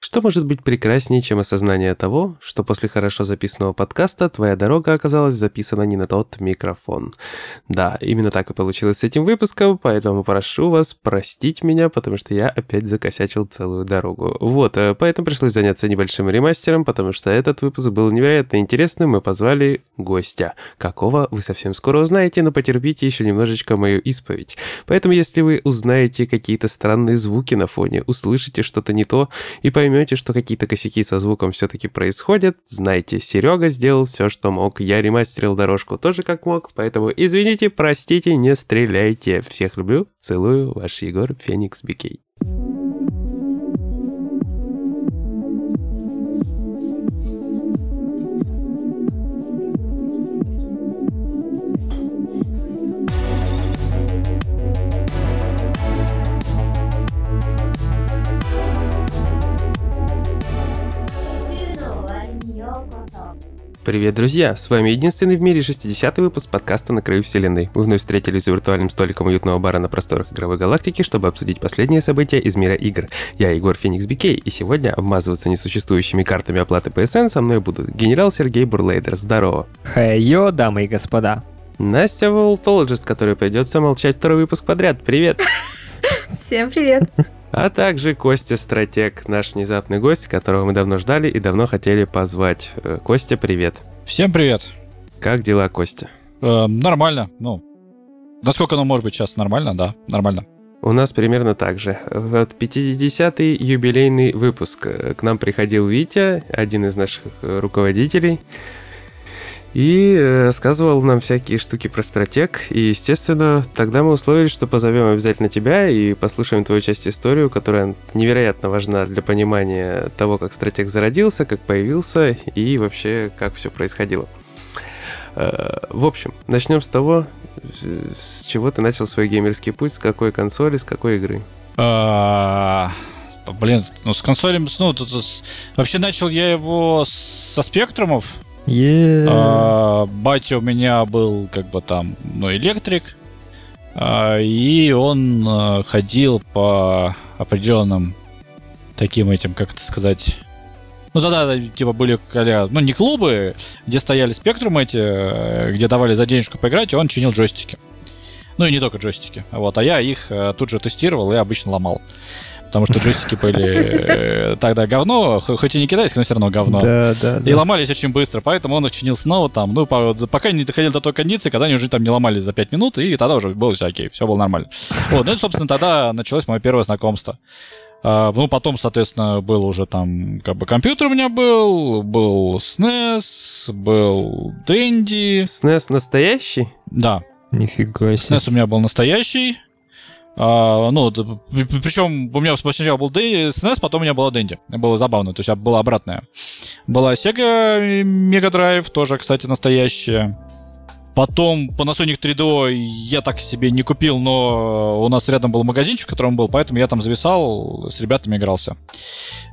Что может быть прекраснее, чем осознание того, что после хорошо записанного подкаста твоя дорога оказалась записана не на тот микрофон? Да, именно так и получилось с этим выпуском, поэтому прошу вас простить меня, потому что я опять закосячил целую дорогу. Вот, э, поэтому пришлось заняться небольшим ремастером, потому что этот выпуск был невероятно интересным, мы позвали гостя. Какого вы совсем скоро узнаете, но потерпите еще немножечко мою исповедь. Поэтому если вы узнаете какие-то странные звуки на фоне, услышите что-то не то и поймете, поймете, что какие-то косяки со звуком все-таки происходят, знайте, Серега сделал все, что мог. Я ремастерил дорожку тоже как мог, поэтому извините, простите, не стреляйте. Всех люблю, целую, ваш Егор Феникс Бикей. Привет, друзья! С вами единственный в мире 60-й выпуск подкаста «На краю вселенной». Мы вновь встретились за виртуальным столиком уютного бара на просторах игровой галактики, чтобы обсудить последние события из мира игр. Я Егор Феникс Бикей, и сегодня обмазываться несуществующими картами оплаты PSN со мной будут генерал Сергей Бурлейдер. Здорово! Хей-йо, дамы и господа! Настя Волтологист, которая придется молчать второй выпуск подряд. Привет! Всем привет! А также Костя Стратег, наш внезапный гость, которого мы давно ждали и давно хотели позвать. Э, Костя, привет. Всем привет. Как дела, Костя? Э, нормально. Ну, насколько оно может быть сейчас нормально, да, нормально. У нас примерно так же. Вот 50-й юбилейный выпуск. К нам приходил Витя, один из наших руководителей и э, рассказывал нам всякие штуки про стратег. И, естественно, тогда мы условились, что позовем обязательно тебя и послушаем твою часть историю, которая невероятно важна для понимания того, как стратег зародился, как появился и вообще как все происходило. Э, в общем, начнем с того, с чего ты начал свой геймерский путь, с какой консоли, с какой игры. А, блин, ну с консолем, ну, тут, вообще начал я его со спектрумов, Yeah. А, батя у меня был как бы там, ну, электрик, а, и он а, ходил по определенным таким этим, как это сказать, ну тогда типа были, ну не клубы, где стояли спектрумы эти, э, где давали за денежку поиграть, и он чинил джойстики. Ну и не только джойстики. Вот, а я их э, тут же тестировал и обычно ломал потому что джойстики были э, тогда говно, хоть и не китайские, но все равно говно. Да, да, и ломались очень быстро, поэтому он их чинил снова там, ну, пока не доходил до той кондиции, когда они уже там не ломались за 5 минут, и тогда уже было все окей, все было нормально. Вот, ну и, собственно, тогда началось мое первое знакомство. Uh, ну, потом, соответственно, был уже там, как бы, компьютер у меня был, был SNES, был Dendy. SNES настоящий? Да. Нифига себе. SNES у меня был настоящий. А, ну, причем у меня сначала был SNES, потом у меня была Dendy. Было забавно, то есть была обратная. Была Sega Mega Drive, тоже, кстати, настоящая. Потом Panasonic 3DO я так себе не купил, но у нас рядом был магазинчик, в котором был, поэтому я там зависал, с ребятами игрался.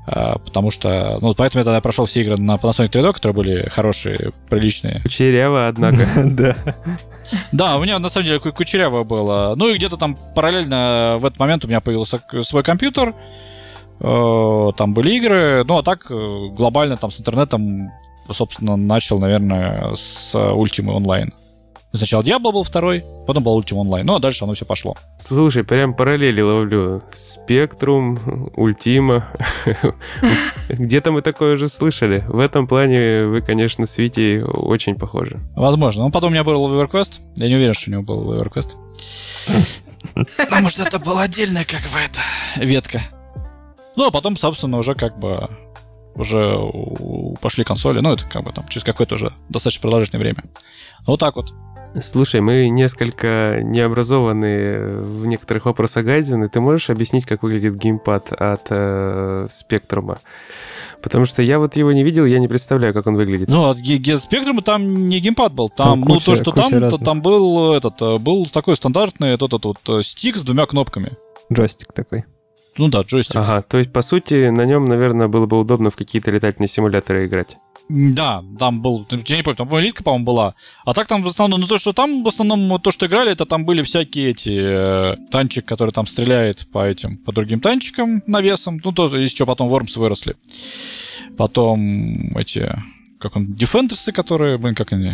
А, потому что, ну, поэтому я тогда прошел все игры на Panasonic 3DO, которые были хорошие, приличные. Кучеряво, однако. Да. Да, у меня на самом деле кучеряво было. Ну и где-то там параллельно в этот момент у меня появился свой компьютер, э, там были игры, ну а так э, глобально там с интернетом, собственно, начал, наверное, с Ultima Online. Сначала Diablo был второй, потом был Ultima Online. Ну, а дальше оно все пошло. Слушай, прям параллели ловлю. Спектрум, Ultima. Где-то мы такое уже слышали. В этом плане вы, конечно, с Витей очень похожи. Возможно. Ну, потом у меня был EverQuest. Я не уверен, что у него был EverQuest. Потому что это была отдельная как бы это ветка. Ну, а потом, собственно, уже как бы уже пошли консоли, ну, это как бы там через какое-то уже достаточно продолжительное время. Вот так вот. Слушай, мы несколько необразованные в некоторых вопросах гайдены. Ты можешь объяснить, как выглядит геймпад от э, спектрума? Потому что я вот его не видел, я не представляю, как он выглядит. Ну, от спектрума там не геймпад был. Там, там куча, ну, то, что там, то, там был этот, э, был такой стандартный этот, этот вот э, стик с двумя кнопками. Джойстик такой. Ну да, джойстик. Ага, то есть, по сути, на нем, наверное, было бы удобно в какие-то летательные симуляторы играть. Да, там был, я не помню, там элитка, по-моему, была. А так там в основном, ну то, что там в основном то, что играли, это там были всякие эти э, танчик, который там стреляет по этим, по другим танчикам навесом. Ну, то, еще потом Вормс выросли. Потом эти, как он, Дефендерсы, которые, блин, как они,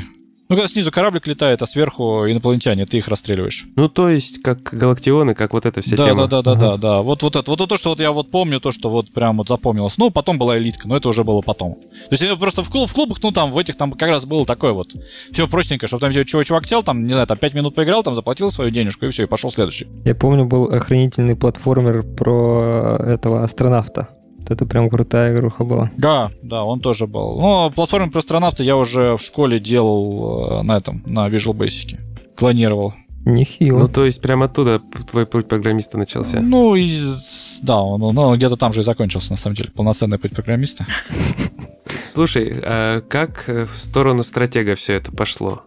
ну, когда снизу кораблик летает, а сверху инопланетяне, ты их расстреливаешь. Ну, то есть, как галактионы, как вот эта вся да, тема. Да, да, да, да, да. Вот, вот это, вот то, что вот я вот помню, то, что вот прям вот запомнилось. Ну, потом была элитка, но это уже было потом. То есть, просто в, клуб, в клубах, ну, там, в этих, там как раз было такое вот, все простенько, чтобы там чего чувак сел, там, не знаю, там 5 минут поиграл, там заплатил свою денежку, и все, и пошел следующий. Я помню, был охранительный платформер про этого астронавта. Это прям крутая игруха была. Да, да, он тоже был. Но платформер про астронавта я уже в школе делал э, на этом, на Visual Basic. Клонировал. Нехило. Ну, то есть, прямо оттуда твой путь программиста начался. Ну, и, да, он, он, он где-то там же и закончился, на самом деле. Полноценный путь программиста. Слушай, а как в сторону стратега все это пошло?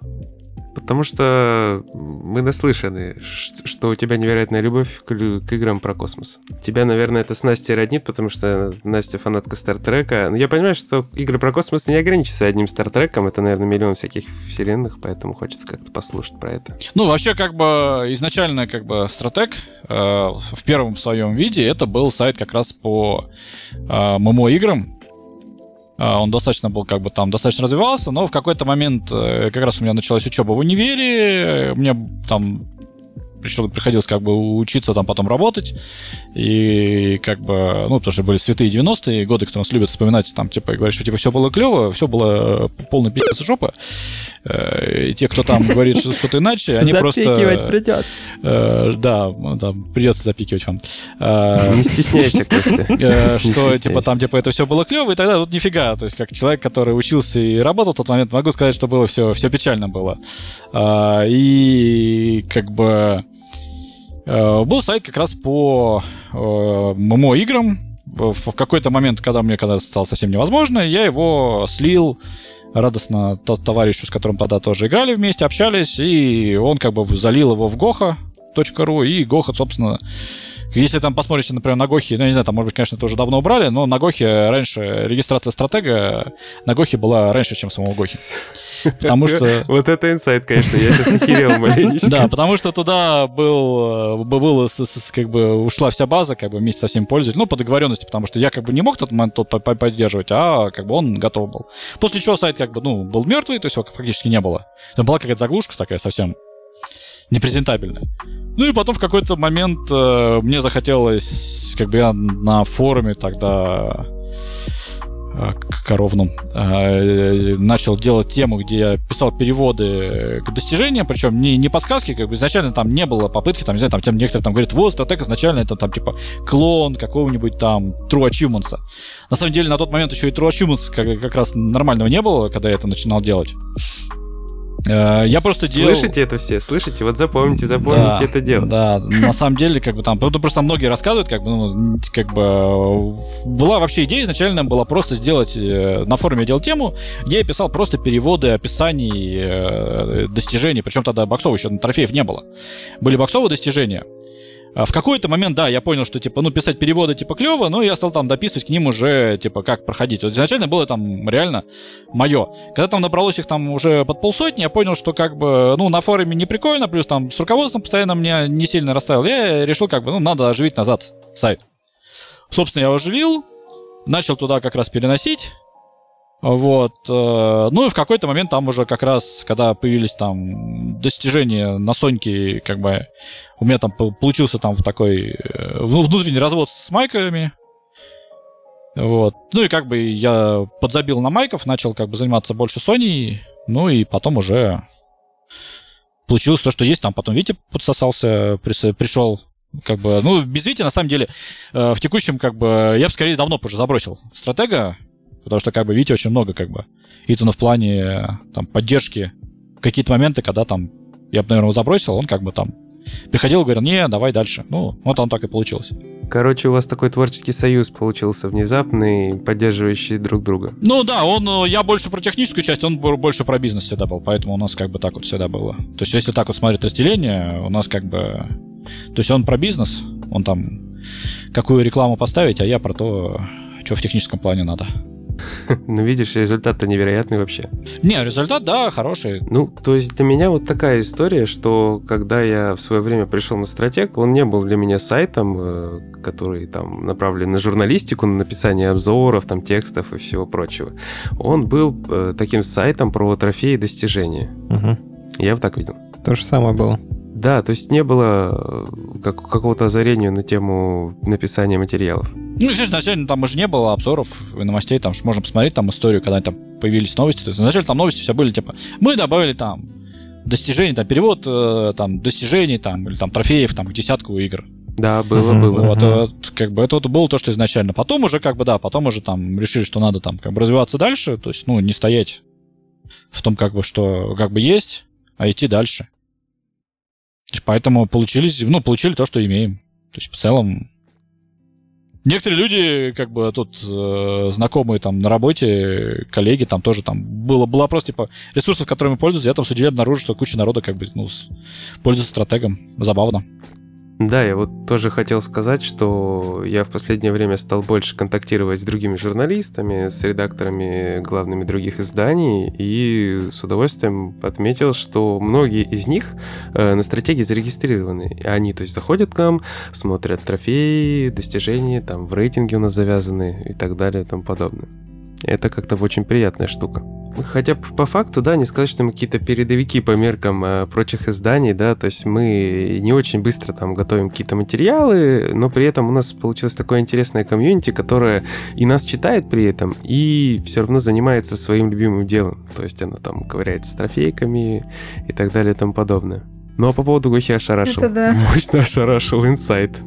Потому что мы наслышаны, что у тебя невероятная любовь к, к играм про космос. Тебя, наверное, это с Настей роднит, потому что Настя фанатка Стартрека. Но я понимаю, что игры про космос не ограничатся одним Стартреком. Это, наверное, миллион всяких вселенных, поэтому хочется как-то послушать про это. Ну, вообще, как бы, изначально, как бы, Стратег э, в первом своем виде это был сайт как раз по э, ММО-играм, а, он достаточно был как бы там достаточно развивался, но в какой-то момент э, как раз у меня началась учеба в универе, мне там пришел, приходилось как бы учиться там потом работать. И как бы, ну, потому что были святые 90-е годы, кто нас любит вспоминать, там, типа, и говорить, что типа все было клево, все было полный пиздец жопа. Э, и те, кто там говорит что-то иначе, они просто... Запикивать придется. Э, да, да, придется запикивать вам. Э, Не стесняйся, Костя. Что, типа, там, типа, это все было клево, и тогда вот нифига. То есть, как человек, который учился и работал в тот момент, могу сказать, что было все, все печально было. И как бы Э, был сайт как раз по э, ММО-играм. В какой-то момент, когда мне когда стало совсем невозможно, я его слил радостно тот товарищу, с которым тогда тоже играли вместе, общались, и он как бы залил его в goha.ru, и Goha, собственно, если там посмотрите, например, на Гохе, ну, я не знаю, там, может быть, конечно, это уже давно убрали, но на Гохе раньше регистрация стратега на Гохе была раньше, чем самого Гохи. Потому что... Вот это инсайт, конечно, я сейчас охерел маленечко. Да, потому что туда был, э, было, как бы, ушла вся база, как бы, вместе со всеми пользователями, ну, по договоренности, потому что я, как бы, не мог тот момент тот поддерживать, а, как бы, он готов был. После чего сайт, как бы, ну, был мертвый, то есть его фактически не было. Там была какая-то заглушка такая совсем непрезентабельная. Ну и потом в какой-то момент э, мне захотелось, как бы я на форуме тогда э, коровном э, начал делать тему, где я писал переводы к достижениям, причем не, не подсказки, как бы изначально там не было попытки, там, не знаю, там, там некоторые там говорят, вот, стратег изначально это там типа клон какого-нибудь там True Achievements. На самом деле на тот момент еще и True Achievements как, как раз нормального не было, когда я это начинал делать. Э, я просто делал... Слышите это все? Слышите? Вот запомните, запомните да, это дело. Да, на самом деле, как бы там, ну, просто многие рассказывают, как бы, ну, как бы, была вообще идея изначально была просто сделать, э, на форуме я делал тему, где я писал просто переводы описаний э, достижений, причем тогда боксов еще трофеев не было. Были боксовые достижения, в какой-то момент, да, я понял, что, типа, ну, писать переводы, типа, клево, но я стал там дописывать к ним уже, типа, как проходить. Вот изначально было там реально мое. Когда там набралось их там уже под полсотни, я понял, что, как бы, ну, на форуме не прикольно, плюс там с руководством постоянно меня не сильно расставил. Я решил, как бы, ну, надо оживить назад сайт. Собственно, я оживил, начал туда как раз переносить, вот. Э, ну и в какой-то момент там уже как раз, когда появились там достижения на Соньке, как бы у меня там получился там такой э, внутренний развод с майками. Вот. Ну и как бы я подзабил на майков, начал как бы заниматься больше Соней, ну и потом уже получилось то, что есть. Там потом Витя подсосался, пришел как бы, ну, без Вити, на самом деле, э, в текущем, как бы, я бы скорее давно уже забросил стратега, Потому что, как бы, видите, очень много, как бы, Итана в плане, там, поддержки. Какие-то моменты, когда там, я бы, наверное, его забросил, он как бы там приходил и говорил, не, давай дальше. Ну, вот он так и получилось. Короче, у вас такой творческий союз получился внезапный, поддерживающий друг друга. Ну да, он, я больше про техническую часть, он больше про бизнес всегда был, поэтому у нас как бы так вот всегда было. То есть если так вот смотреть разделение, у нас как бы... То есть он про бизнес, он там какую рекламу поставить, а я про то, что в техническом плане надо. Ну, видишь, результат-то невероятный вообще. Не, результат, да, хороший. Ну, то есть для меня вот такая история, что когда я в свое время пришел на стратег, он не был для меня сайтом, э, который там направлен на журналистику, на написание обзоров, там текстов и всего прочего. Он был э, таким сайтом про трофеи и достижения. Угу. Я вот так видел. То же самое было. Да, то есть не было э, как, какого-то озарения на тему написания материалов. Ну, естественно, изначально там уже не было обзоров и новостей, там можно посмотреть там историю, когда там появились новости. То есть изначально там новости все были типа, мы добавили там достижений, там перевод э, там достижений там или там трофеев там к десятку игр. Да, было, Мгм. было. Вот, э, как бы это вот было то, что изначально. Потом уже, как бы, да, потом уже там решили, что надо там как бы развиваться дальше, то есть, ну, не стоять в том, как бы, что как бы есть, а идти дальше. Поэтому получились, ну, получили то, что имеем. То есть, в целом, некоторые люди, как бы, тут э, знакомые там на работе, коллеги, там тоже там было, была просто, типа, ресурсов, которыми пользуются, я там с обнаружил, что куча народа, как бы, ну, пользуется стратегом. Забавно. Да, я вот тоже хотел сказать, что я в последнее время стал больше контактировать с другими журналистами, с редакторами главными других изданий, и с удовольствием отметил, что многие из них э, на стратегии зарегистрированы. И Они, то есть, заходят к нам, смотрят трофеи, достижения, там в рейтинге у нас завязаны и так далее и тому подобное. Это как-то очень приятная штука. Хотя по факту, да, не сказать, что мы какие-то передовики по меркам э, прочих изданий, да, то есть мы не очень быстро там готовим какие-то материалы, но при этом у нас получилось такое интересное комьюнити, которое и нас читает при этом, и все равно занимается своим любимым делом. То есть оно там ковыряется с трофейками и так далее и тому подобное. Ну а по поводу Гохи ошарашил. Это да. Мощно ошарашил инсайт.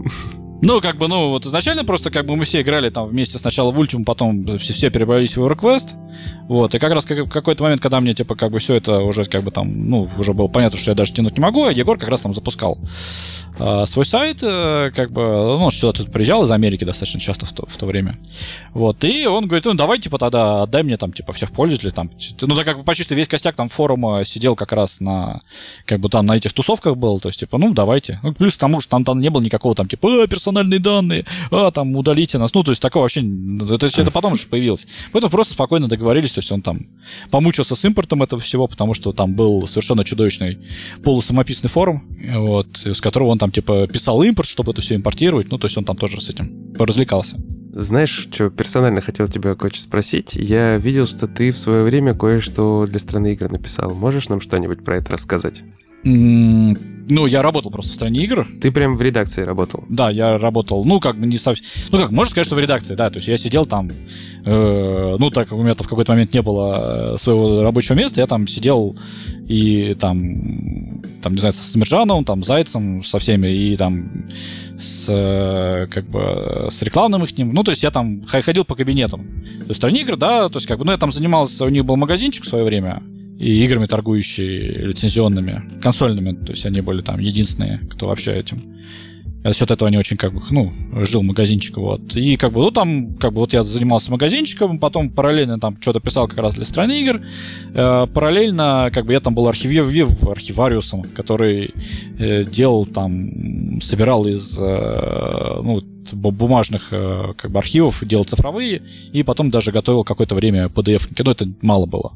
Ну, как бы, ну, вот изначально просто, как бы, мы все играли там вместе сначала в Ultimum, потом все, все перебрались в EverQuest, вот, и как раз как- в какой-то момент, когда мне, типа, как бы все это уже, как бы, там, ну, уже было понятно, что я даже тянуть не могу, а Егор как раз там запускал а, свой сайт, э, как бы, ну, он сюда тут приезжал из Америки достаточно часто в то, в то время, вот, и он говорит, ну, давай, типа, тогда отдай мне, там, типа, всех пользователей, там, ну, так как бы почти весь костяк там форума сидел как раз на, как бы, там, на этих тусовках был, то есть, типа, ну, давайте, ну, плюс к тому, что там, там не было никакого, там, типа, «А, персональные данные, а, там, удалите нас, ну, то есть, такого вообще, то есть, это потом уже появилось, поэтому просто спокойно договорились, то есть, он там помучился с импортом этого всего, потому что там был совершенно чудовищный полусамописный форум, вот, с которого он там, типа, писал импорт, чтобы это все импортировать, ну, то есть, он там тоже с этим развлекался. Знаешь, что персонально хотел тебя кое-что спросить? Я видел, что ты в свое время кое-что для страны игр написал. Можешь нам что-нибудь про это рассказать? Ну, я работал просто в стране игр, Ты прям в редакции работал. Да, я работал, ну, как бы не совсем... Ну, как, можно сказать, что в редакции, да, то есть я сидел там, э, ну, так как у меня в какой-то момент не было э, своего рабочего места, я там сидел и там, там, не знаю, с Мержановым, там, Зайцем, со всеми, и там с, э, как бы, с рекламным их ним, ну, то есть я там ходил по кабинетам. То есть в стране игр, да, то есть как бы, ну, я там занимался, у них был магазинчик в свое время, и играми, торгующие лицензионными, консольными, то есть они были там единственные, кто вообще этим. За счет этого они очень как бы, ну, жил магазинчик, вот. И как бы, ну, там, как бы, вот я занимался магазинчиком, потом параллельно там что-то писал как раз для страны игр. Э, параллельно, как бы, я там был архиве- архивариусом, который э, делал там, собирал из, э, ну, бу- бумажных э, как бы архивов, делал цифровые, и потом даже готовил какое-то время PDF. Ну, это мало было.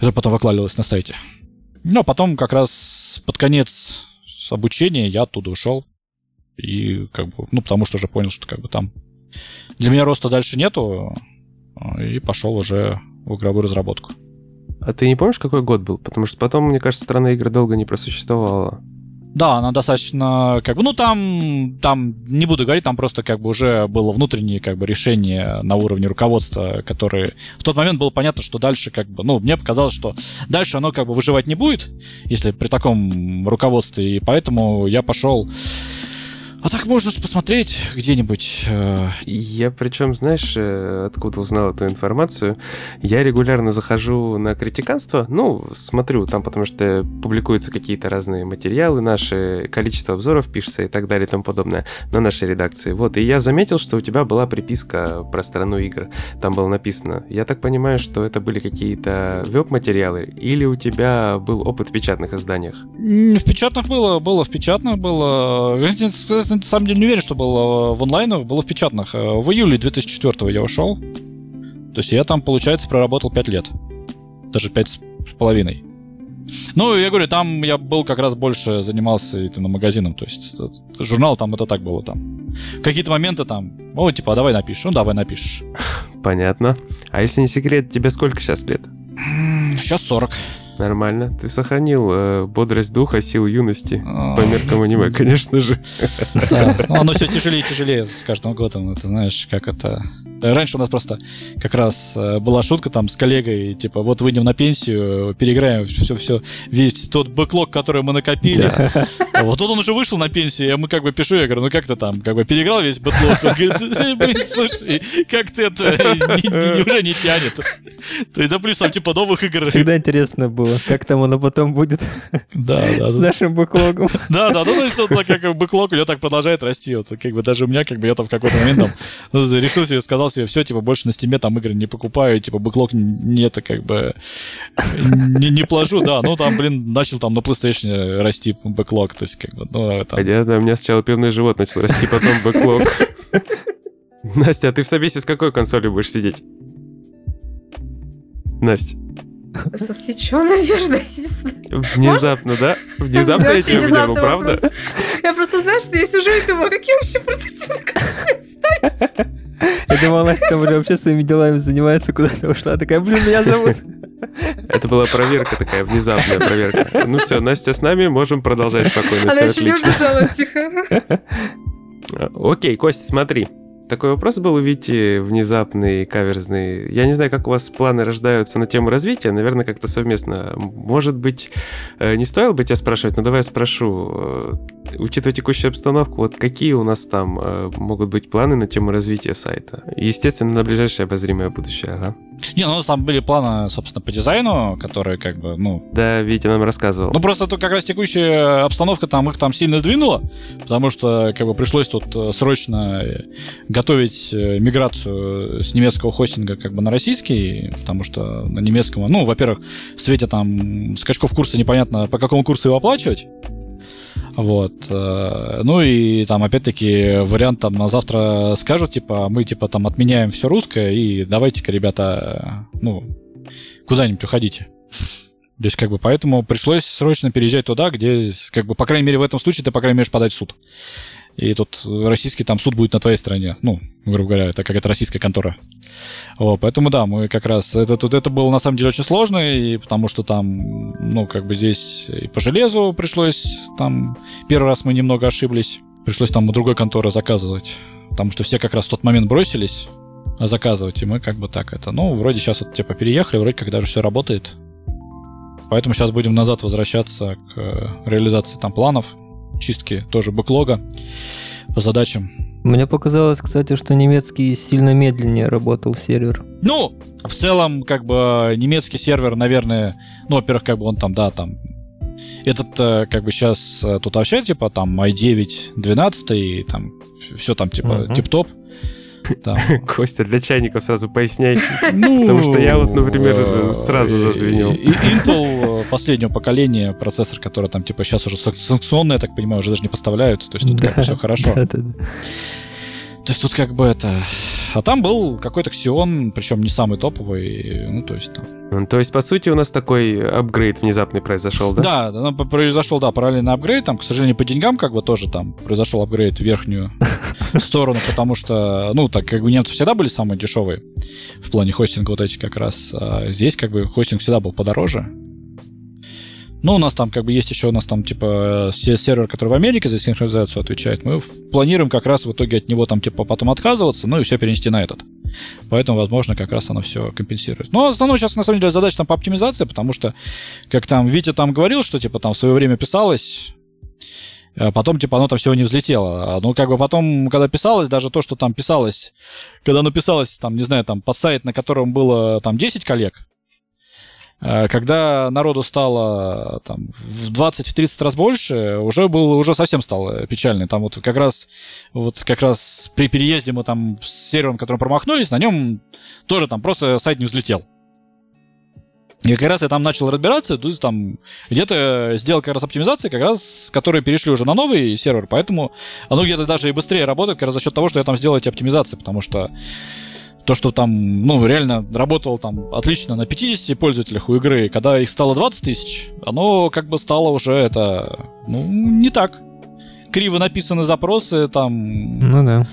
Которое потом выкладывалось на сайте. А потом как раз под конец обучения я оттуда ушел. И как бы, ну, потому что уже понял, что как бы там для меня роста дальше нету, а, и пошел уже в игровую разработку. А ты не помнишь, какой год был? Потому что потом, мне кажется, страна игр долго не просуществовала. Да, она достаточно, как бы, ну там, там, не буду говорить, там просто как бы уже было внутреннее как бы решение на уровне руководства, которое в тот момент было понятно, что дальше как бы, ну, мне показалось, что дальше оно как бы выживать не будет, если при таком руководстве, и поэтому я пошел а так можно же посмотреть где-нибудь. э, Я причем, знаешь, э, откуда узнал эту информацию? Я регулярно захожу на критиканство, ну, смотрю там, потому что публикуются какие-то разные материалы наши, количество обзоров пишется и так далее и тому подобное на нашей редакции. Вот, и я заметил, что у тебя была приписка про страну игр. Там было написано. Я так понимаю, что это были какие-то веб-материалы, или у тебя был опыт в печатных изданиях? В печатных было, было в печатных было. На самом деле не уверен, что было в онлайнах, было в печатных. Э, В июле 2004 я ушел. То есть я там, получается, проработал 5 лет. Даже 5 с половиной. Ну, я говорю, там я был как раз больше занимался этим магазином, то есть журнал там это так было там. Какие-то моменты там, о, типа, а давай напишешь, ну давай напишешь. Понятно. А если не секрет, тебе сколько сейчас лет? Сейчас 40. Нормально. Ты сохранил э, бодрость духа, сил юности. А. По меркам аниме, конечно же. Да, ну, оно все тяжелее и тяжелее с каждым годом. Ты знаешь, как это Раньше у нас просто как раз э, была шутка там с коллегой, типа, вот выйдем на пенсию, переиграем все-все, весь тот бэклог, который мы накопили. Да. Вот он уже вышел на пенсию, я ему как бы пишу, я говорю, ну как ты там, как бы переиграл весь бэклог? Он говорит, «Э, блин, слушай, как-то это уже не тянет. То есть, да, плюс там типа новых игр. Всегда интересно было, как там оно потом будет да, да, с нашим бэклогом. Да, да, ну то есть он как бэклог у него так продолжает расти. Вот, как бы даже у меня, как бы я там в какой-то момент там ну, решил себе, сказал себе, все, типа, больше на Steam е там игры не покупаю, типа, бэклог не это, как бы, не, не положу, да, ну, там, блин, начал там на PlayStation расти бэклог, то есть, как бы, ну, это... Понятно, у меня сначала пивный живот начал расти, потом бэклог. Настя, а ты в собесе с какой консолью будешь сидеть? Настя. Со свечой, наверное, Внезапно, да? Внезапно я тебя выдернул, правда? Я просто знаю, что я сижу и думаю, какие вообще остались. Я думал, Настя там уже вообще своими делами занимается, куда-то ушла. Такая, блин, меня зовут. Это была проверка такая, внезапная проверка. Ну все, Настя с нами, можем продолжать спокойно. Она еще не убежала тихо. Окей, Костя, смотри такой вопрос был у Вити внезапный, каверзный. Я не знаю, как у вас планы рождаются на тему развития, наверное, как-то совместно. Может быть, э, не стоило бы тебя спрашивать, но давай я спрошу. Э, учитывая текущую обстановку, вот какие у нас там э, могут быть планы на тему развития сайта? Естественно, на ближайшее обозримое будущее, ага. Не, ну у нас там были планы, собственно, по дизайну, которые как бы, ну... Да, Витя нам рассказывал. Ну просто тут как раз текущая обстановка там их там сильно сдвинула, потому что как бы пришлось тут срочно готовить э, миграцию с немецкого хостинга как бы на российский, потому что на немецком, ну, во-первых, в свете там скачков курса непонятно, по какому курсу его оплачивать. Вот. Э, ну и там опять-таки вариант там на завтра скажут, типа, мы типа там отменяем все русское и давайте-ка, ребята, ну, куда-нибудь уходите. То есть, как бы, поэтому пришлось срочно переезжать туда, где, как бы, по крайней мере, в этом случае ты, по крайней мере, подать в суд. И тут российский там суд будет на твоей стороне. Ну, грубо говоря, это как это российская контора. Вот, поэтому да, мы как раз... Это, тут, это было на самом деле очень сложно, и потому что там, ну, как бы здесь и по железу пришлось там... Первый раз мы немного ошиблись. Пришлось там у другой конторы заказывать. Потому что все как раз в тот момент бросились заказывать, и мы как бы так это... Ну, вроде сейчас вот типа переехали, вроде как даже все работает. Поэтому сейчас будем назад возвращаться к реализации там планов чистки тоже бэклога по задачам. Мне показалось, кстати, что немецкий сильно медленнее работал сервер. Ну, в целом, как бы немецкий сервер, наверное, ну, во-первых, как бы он там, да, там этот, э, как бы сейчас э, тут вообще, типа, там i9 12 и там все там, типа, uh-huh. тип-топ. Там. Костя, для чайников сразу поясняй. Ну, Потому что я вот, например, э, сразу зазвенел. И Intel последнего поколения процессор, который там типа сейчас уже санкционный, я так понимаю, уже даже не поставляют. То есть тут как бы все хорошо. То есть тут как бы это... А там был какой-то Xeon, причем не самый топовый, ну то есть там... То есть, по сути, у нас такой апгрейд внезапный произошел, да? Да, ну, произошел, да, параллельный апгрейд, там, к сожалению, по деньгам как бы тоже там произошел апгрейд в верхнюю сторону, потому что, ну, так как бы немцы всегда были самые дешевые в плане хостинга вот эти как раз, а здесь как бы хостинг всегда был подороже, ну, у нас там как бы есть еще у нас там типа сервер, который в Америке за синхронизацию отвечает. Мы планируем как раз в итоге от него там типа потом отказываться, ну и все перенести на этот. Поэтому, возможно, как раз оно все компенсирует. Но основное сейчас, на самом деле, задача там по оптимизации, потому что, как там Витя там говорил, что типа там в свое время писалось, потом, типа, оно там всего не взлетело. Ну, как бы потом, когда писалось, даже то, что там писалось, когда оно писалось, там, не знаю, там, под сайт, на котором было там 10 коллег, Э, когда народу стало там, в 20-30 раз больше, уже был, уже совсем стало печально. Там вот как раз, вот как раз при переезде мы там с сервером, которым промахнулись, на нем тоже там просто сайт не взлетел. И как раз я там начал разбираться, то есть там где-то сделал как раз оптимизации, как раз, которые перешли уже на новый сервер, поэтому оно где-то даже и быстрее работает, как раз за счет того, что я там сделал эти оптимизации, потому что то, что там, ну, реально работало там отлично на 50 пользователях у игры, когда их стало 20 тысяч, оно как бы стало уже это, ну, не так. Криво написаны запросы, там... Ну да.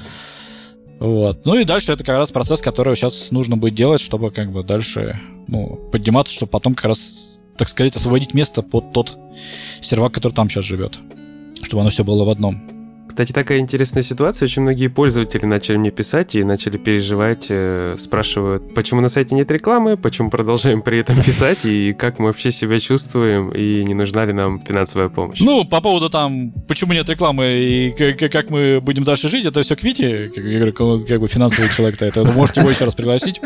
Вот. Ну и дальше это как раз процесс, который сейчас нужно будет делать, чтобы как бы дальше, ну, подниматься, чтобы потом как раз, так сказать, освободить место под тот сервак, который там сейчас живет. Чтобы оно все было в одном. Кстати, такая интересная ситуация. Очень многие пользователи начали мне писать и начали переживать, э, спрашивают, почему на сайте нет рекламы, почему продолжаем при этом писать, и как мы вообще себя чувствуем, и не нужна ли нам финансовая помощь. Ну, по поводу там, почему нет рекламы и как, мы будем дальше жить, это все к Вите, как, бы финансовый человек-то это. Вы можете его еще раз пригласить,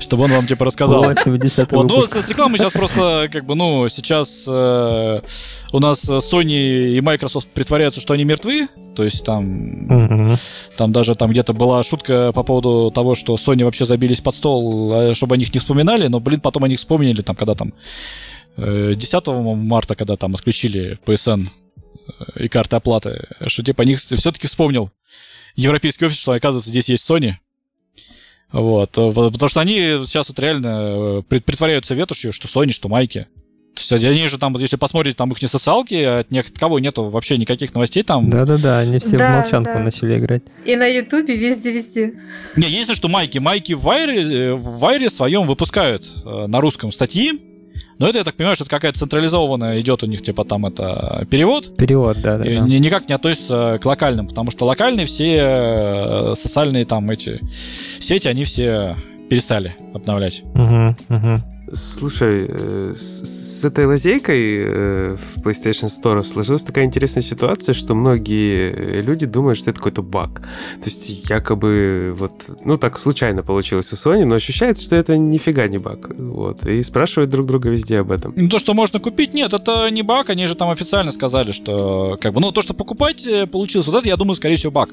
чтобы он вам типа рассказал. О, 70 Вот, ну, с рекламой сейчас просто, как бы, ну, сейчас э, у нас Sony и Microsoft притворяются, что они мертвы, то есть там, там даже там где-то была шутка по поводу того, что Sony вообще забились под стол, э, чтобы о них не вспоминали, но, блин, потом о них вспомнили, там, когда там э, 10 марта, когда там отключили PSN э, и карты оплаты, что типа о них все-таки вспомнил европейский офис, что оказывается здесь есть Sony. Вот, э, потому что они сейчас вот реально э, притворяются ветошью, что Sony, что Майки. То есть они же там, вот если посмотрите, там их не социалки, от ни от кого нету вообще никаких новостей там. Да-да-да, они все Да, в молчанку да. начали играть. И на Ютубе везде-везде. Не, есть что майки. Майки в Вайре, э, в Вайре своем выпускают э, на русском статьи. Но это, я так понимаю, что это какая-то централизованная идет у них, типа там это перевод. Перевод, И да-да-да. ни- никак не относится к локальным, потому что локальные все э, социальные там эти сети, они все перестали обновлять. Мгм, мгм. Слушай, э, с, этой лазейкой э, в PlayStation Store сложилась такая интересная ситуация, что многие э, люди думают, что это какой-то баг. То есть якобы вот, ну так случайно получилось у Sony, но ощущается, что это нифига не баг. Вот, и спрашивают друг друга везде об этом. Ну, то, что можно купить, нет, это не баг, они же там официально сказали, что как бы, ну, то, что покупать получилось, вот это, я думаю, скорее всего, баг.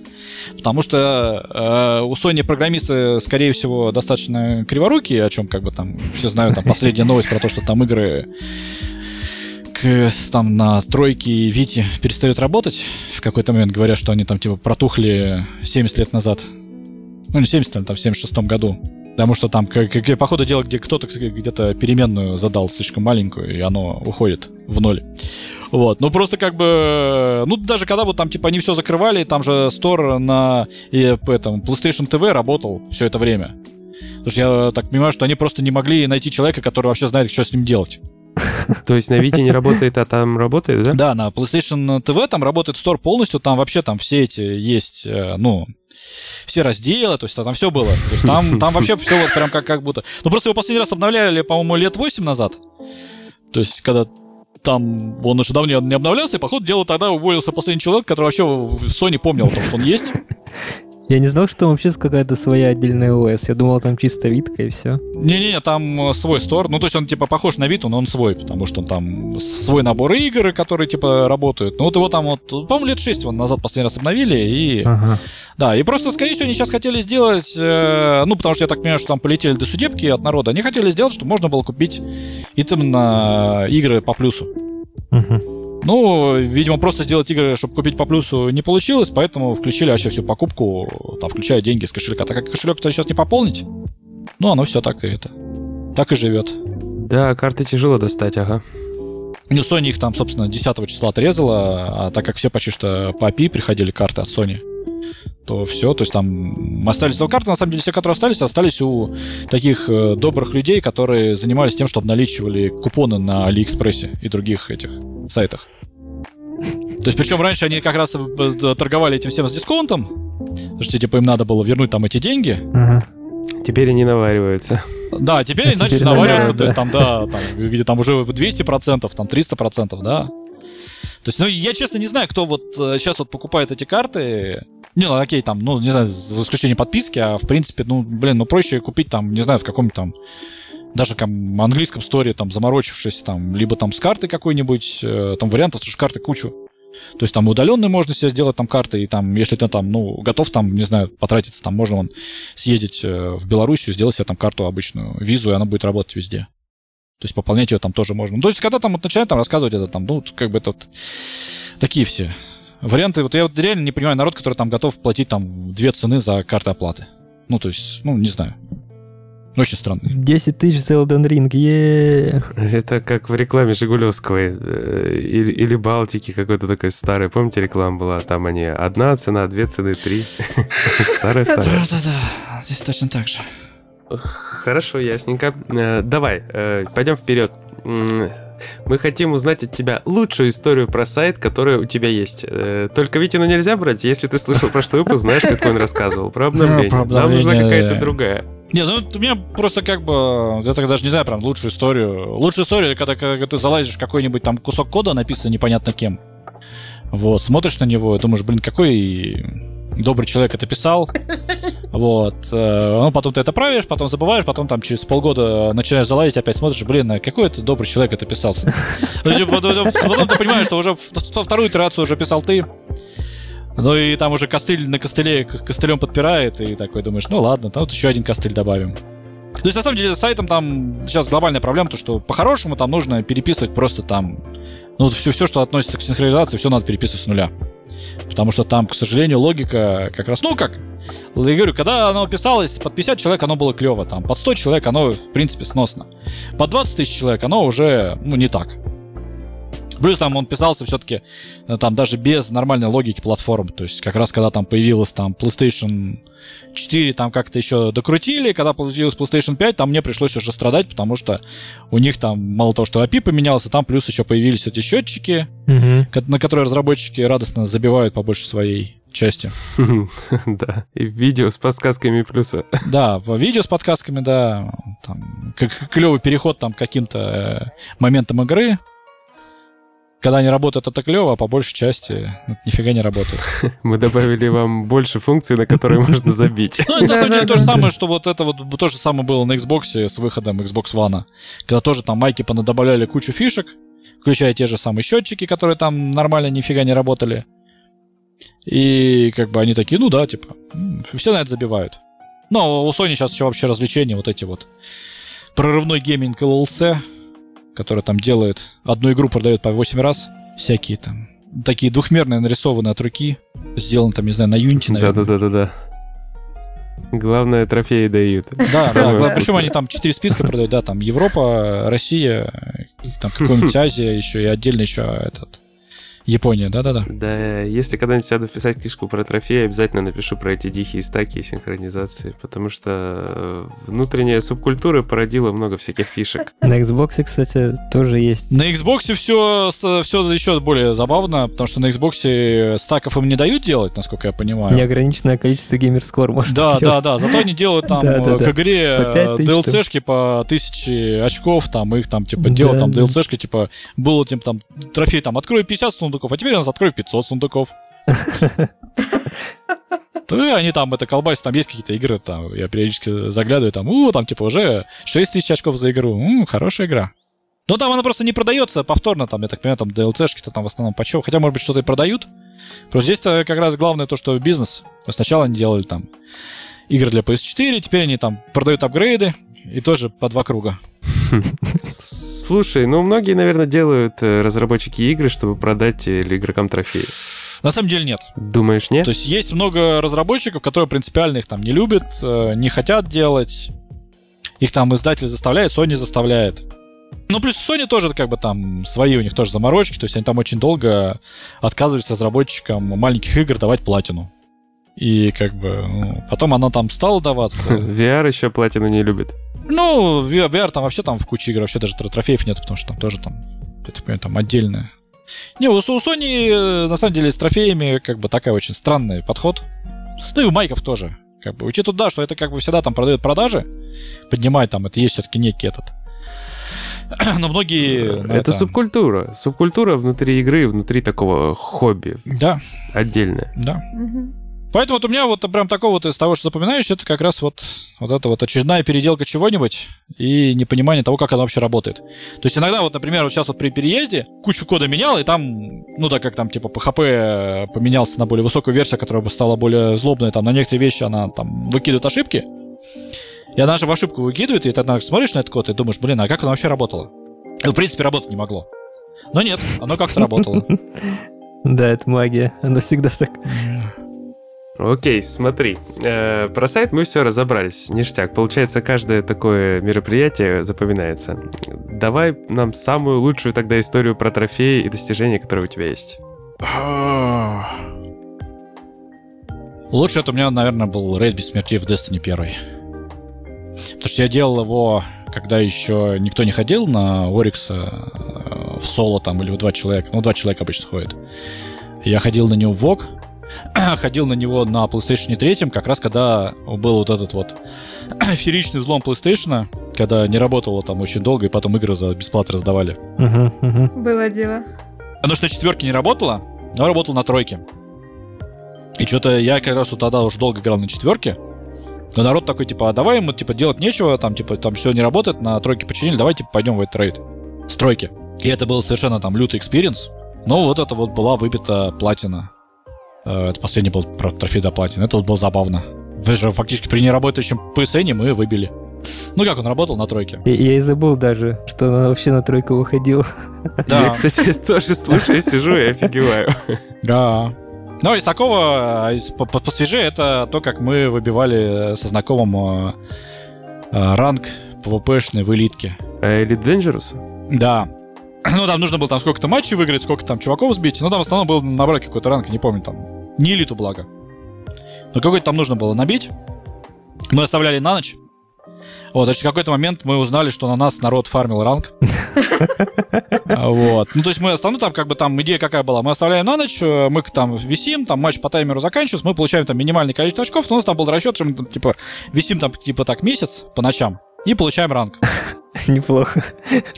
Потому что э, у Sony программисты, скорее всего, достаточно криворукие, о чем как бы там все знают, там последняя новость про то, что там игры к, там на тройке и Вите перестают работать. В какой-то момент говорят, что они там типа протухли 70 лет назад. Ну, не 70, там, в 76 году. Потому что там, как, как- по ходу дела, где кто-то где-то переменную задал слишком маленькую, и оно уходит в ноль. Вот, ну просто как бы, ну даже когда вот там типа они все закрывали, там же стор на и, по этому, PlayStation TV работал все это время. Потому что я так понимаю, что они просто не могли найти человека, который вообще знает, что с ним делать. То есть на Вите не работает, а там работает, да? Да, на PlayStation TV там работает стор полностью, там вообще там все эти есть, э, ну, все разделы, то есть там все было. То есть там, там вообще все вот прям как, как будто... Ну просто его последний раз обновляли, по-моему, лет 8 назад. То есть когда там он уже давно не обновлялся, и, походу, дело тогда уволился последний человек, который вообще в Sony помнил, что он есть. Я не знал, что там вообще какая-то своя отдельная ОС. Я думал, там чисто Витка и все. Не-не-не, там э, свой стор. Ну, то есть он, типа, похож на Виту, но он свой, потому что он там свой набор игр, которые, типа, работают. Ну, вот его там вот, по-моему, лет 6 он назад последний раз обновили, и... Ага. Да, и просто, скорее всего, они сейчас хотели сделать, э, ну, потому что я так понимаю, что там полетели до судебки от народа, они хотели сделать, чтобы можно было купить именно игры по плюсу. Мгм. Ну, видимо, просто сделать игры, чтобы купить по плюсу, не получилось, поэтому включили вообще всю покупку, там, включая деньги с кошелька. Так как кошелек-то сейчас не пополнить, ну, оно все так и это. Так и живет. Да, карты тяжело достать, ага. Ну, Sony их там, собственно, 10 числа отрезала, а так как все почти что по API приходили карты от Sony, то все, то есть там остались но карты, на самом деле, все, которые остались, остались у таких э, добрых людей, которые занимались тем, что обналичивали купоны на Алиэкспрессе и других этих сайтах. То есть, причем раньше они как раз э, торговали этим всем с дисконтом, потому что, типа, им надо было вернуть там эти деньги, Ага. Теперь они навариваются. Да, теперь они начали теперь навариваться, да. то есть там, да, там, где там уже 200%, там 300%, да. То есть, ну, я честно не знаю, кто вот э, сейчас вот покупает эти карты. Не, ну, окей, там, ну, не знаю, за исключением подписки, а в принципе, ну, блин, ну, проще купить там, не знаю, в каком-нибудь там даже там английском сторе, там, заморочившись, там, либо там с карты какой-нибудь, э, там вариантов, потому что карты кучу. То есть там удаленные можно себе сделать там карты, и там, если ты там, ну, готов там, не знаю, потратиться, там можно вон съездить э, в Белоруссию, сделать себе там карту обычную, визу, и она будет работать везде. То есть пополнять ее там тоже можно. Ну, то есть, когда там вот начинают там рассказывать это там, ну, как бы это вот такие все варианты. Вот я вот реально не понимаю народ, который там готов платить там две цены за карты оплаты. Ну, то есть, ну, не знаю. Очень странный. 10 тысяч за Elden Ring, е Это как в рекламе Жигулевской э, или, или Балтики какой-то такой старый. Помните, реклама была? Там они одна цена, две цены, три. Старая-старая. Да-да-да, здесь точно так же. Хорошо, ясненько. Э, Давай, э, пойдем вперед. Мы хотим узнать от тебя лучшую историю про сайт, которая у тебя есть. Э, Только Витину нельзя брать, если ты слышал прошлый выпуск, знаешь, как он рассказывал про обновление. про Нам нужна обновление, какая-то другая. Не, ну у меня просто как бы, я так даже не знаю прям лучшую историю. Лучшая история, когда, когда ты залазишь в какой-нибудь там кусок кода, написан непонятно кем. Вот, смотришь на него и думаешь, блин, какой добрый человек это писал. Вот. э, Ну, потом ты это правишь, потом забываешь, потом там через полгода начинаешь залазить, опять смотришь, блин, а какой это добрый человек это писался. Ну, типа, Потом ты понимаешь, что уже вторую итерацию уже писал ты. Ну и там уже костыль на костыле костылем подпирает, и такой думаешь, ну ладно, там вот еще один костыль добавим. То есть, на самом деле, с сайтом там сейчас глобальная проблема, то что по-хорошему там нужно переписывать просто там, ну, все, все, что относится к синхронизации, все надо переписывать с нуля. Потому что там, к сожалению, логика как раз, ну как, я говорю, когда оно писалось, под 50 человек оно было клево, там, под 100 человек оно, в принципе, сносно. Под 20 тысяч человек оно уже, ну, не так. Плюс там он писался все-таки там даже без нормальной логики платформ. То есть как раз когда там появилась там PlayStation 4, там как-то еще докрутили. Когда появилась PlayStation 5, там мне пришлось уже страдать, потому что у них там мало того, что API поменялся, там плюс еще появились эти счетчики, ко- на которые разработчики радостно забивают по большей своей части. Да, и видео с подсказками плюса. Да, видео с подсказками, да, там, клевый переход там к каким-то э, моментам игры. Когда они работают, это клево, а по большей части ну, нифига не работает. Мы добавили вам больше функций, на которые можно забить. Ну, это на самом деле то же самое, что вот это вот то же самое было на Xbox с выходом Xbox One. Когда тоже там майки понадобавляли кучу фишек, включая те же самые счетчики, которые там нормально нифига не работали. И как бы они такие, ну да, типа, все на это забивают. Но у Sony сейчас еще вообще развлечения, вот эти вот прорывной гейминг LLC, который там делает, одну игру продает по 8 раз, всякие там, такие двухмерные нарисованные от руки, сделаны там, не знаю, на наверное. Да-да-да-да-да. Главное, трофеи дают. Да, Самое да, причем они там четыре списка продают, да, там Европа, Россия, и там какая-нибудь Азия еще, и отдельно еще этот Япония, да-да-да. Да, если когда-нибудь сяду писать книжку про трофеи, обязательно напишу про эти дикие стаки и синхронизации, потому что э, внутренняя субкультура породила много всяких фишек. На Xbox, кстати, тоже есть. На Xbox все, все еще более забавно, потому что на Xbox стаков им не дают делать, насколько я понимаю. Неограниченное количество геймер-скор можно Да, сделать. да, да, зато они делают там Да, да, э, к игре По DLC-шки по тысяче очков, там их там типа делают Да, там да. DLC-шки, типа было типа там трофей там открой 50 сундуков, а теперь у нас открой 500 сундуков. То и они там это колбасят, там есть какие-то игры, там я периодически заглядываю, там, у, там типа уже 6 тысяч очков за игру, М, хорошая игра. Но там она просто не продается повторно, там, я так понимаю, там DLC-шки-то там в основном почем. Хотя, может быть, что-то и продают. Просто здесь-то как раз главное то, что бизнес. Сначала они делали там игры для PS4, теперь они там продают апгрейды, и тоже по два круга. Слушай, ну многие, наверное, делают э, разработчики игры, чтобы продать э, игрокам трофеи. На самом деле нет. Думаешь, нет? То есть есть много разработчиков, которые принципиально их там не любят, э, не хотят делать. Их там издатель заставляет, Sony заставляет. Ну, плюс Sony тоже как бы там свои у них тоже заморочки, то есть они там очень долго отказывались разработчикам маленьких игр давать платину. И как бы ну, потом оно там стало даваться. VR еще платину не любит. Ну, VR, VR там вообще там в куче игр вообще даже тро- трофеев нет, потому что там тоже там, я так понимаю, там отдельное. Не, у, у Sony э, на самом деле с трофеями как бы такой очень странный подход. Ну и у Майков тоже. Как бы, учитывая, да, что это как бы всегда там продает продажи, поднимает там, это есть все-таки некий этот. Но многие... на это, субкультура. Субкультура внутри игры, внутри такого хобби. Да, Отдельная. да. Мгм. Поэтому вот у меня вот прям такого вот из того, что запоминаешь, это как раз вот, вот это вот очередная переделка чего-нибудь и непонимание того, как оно вообще работает. То есть иногда вот, например, вот сейчас вот при переезде кучу кода менял, и там, ну так как там типа PHP поменялся на более высокую версию, которая бы стала более злобной, там на некоторые вещи она там выкидывает ошибки, и она же в ошибку выкидывает, и ты однако смотришь на этот код и думаешь, блин, а как оно вообще работало? И, в принципе, работать не могло. Но нет, оно как-то работало. Да, это магия. Оно всегда так. Окей, смотри. Э, про сайт мы все разобрались. Ништяк. Получается, каждое такое мероприятие запоминается. Давай нам самую лучшую тогда историю про трофеи и достижения, которые у тебя есть. Лучше это у меня, наверное, был рейд бессмертия в Destiny 1. Потому что я делал его, когда еще никто не ходил на Орикса э, в соло там или в два человека. Ну, два человека обычно ходят. Я ходил на него в ВОК, ходил на него на PlayStation 3, как раз когда был вот этот вот фееричный взлом PlayStation, когда не работало там очень долго, и потом игры за бесплатно раздавали. Было дело. Оно что на четверке не работало, но работало на тройке. И что-то я как раз вот тогда уже долго играл на четверке. Но народ такой, типа, а давай ему, типа, делать нечего, там, типа, там все не работает, на тройке починили, давай, типа, пойдем в этот рейд. С тройки. И это был совершенно там лютый experience. Но вот это вот была выбита платина. Э, Это последний был про трофей до платины. Это вот было забавно. Вы же фактически при неработающем PSN мы выбили. Ну как он работал на тройке? Я, я и забыл даже, что он вообще на тройку выходил. Я, кстати, тоже слушаю, сижу и офигеваю. Да. Ну, из такого, а из по- по- посвежее, это то, как мы выбивали со знакомым э, э, ранг PvP-шный в элитке. А Elite Dangerous? Да. Ну, там нужно было там сколько-то матчей выиграть, сколько там чуваков сбить. Ну, там в основном было набрать какой-то ранг, не помню, там. Не элиту, благо. Но какой-то там нужно было набить. Мы оставляли на ночь. Вот, значит, в какой-то момент мы узнали, что на нас народ фармил ранг. А, Вот. Ну, то есть мы основном там, как бы там идея какая была. Мы оставляем на ночь, э, мы там висим, там матч по таймеру заканчивается, мы получаем там минимальное количество очков, но у нас там был расчет, что мы там, типа висим там типа так месяц по ночам и получаем ранг. Неплохо.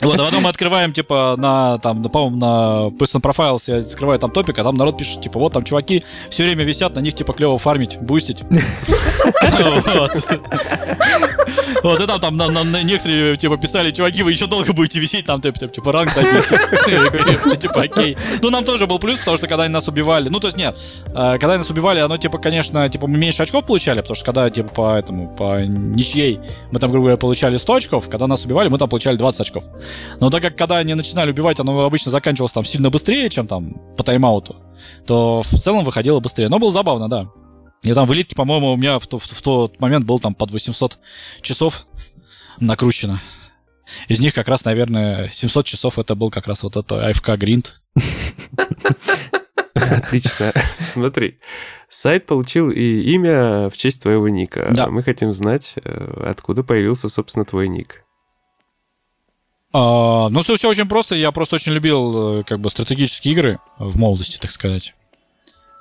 Вот, а потом мы открываем, типа, на, там, на, по-моему, на Person Profiles я открываю там топик, а там народ пишет, типа, вот там чуваки все время висят, на них, типа, клево фармить, бустить. Вот. И там, там, на- некоторые, типа, писали, чуваки, вы еще долго будете висеть, там, типа, типа, ранг говорю, Типа, окей. Ну, нам тоже был плюс, потому что когда они нас убивали, ну, то есть, нет, э, когда нас убивали, оно, типа, конечно, типа, мы меньше очков получали, потому что когда, типа, по этому, по ничьей, мы там, грубо говоря, получали 100 очков, когда нас убивали, мы там получали 20 очков. Но так как когда они начинали убивать, оно обычно заканчивалось там сильно быстрее, чем там по тайм-ауту, то в целом выходило быстрее. Но было забавно, да. И там в элитке, по-моему, у меня в, в- в тот момент был там под 800 часов накручено. Из них как раз, наверное, 700 часов это был как раз вот это AFK Гринд. Отлично. Смотри, сайт получил и имя в честь твоего ника. Да. Мы хотим знать, э, откуда появился, собственно, твой ник. А, ну, все, очень просто. Я просто очень любил э, как бы стратегические игры в молодости, так сказать.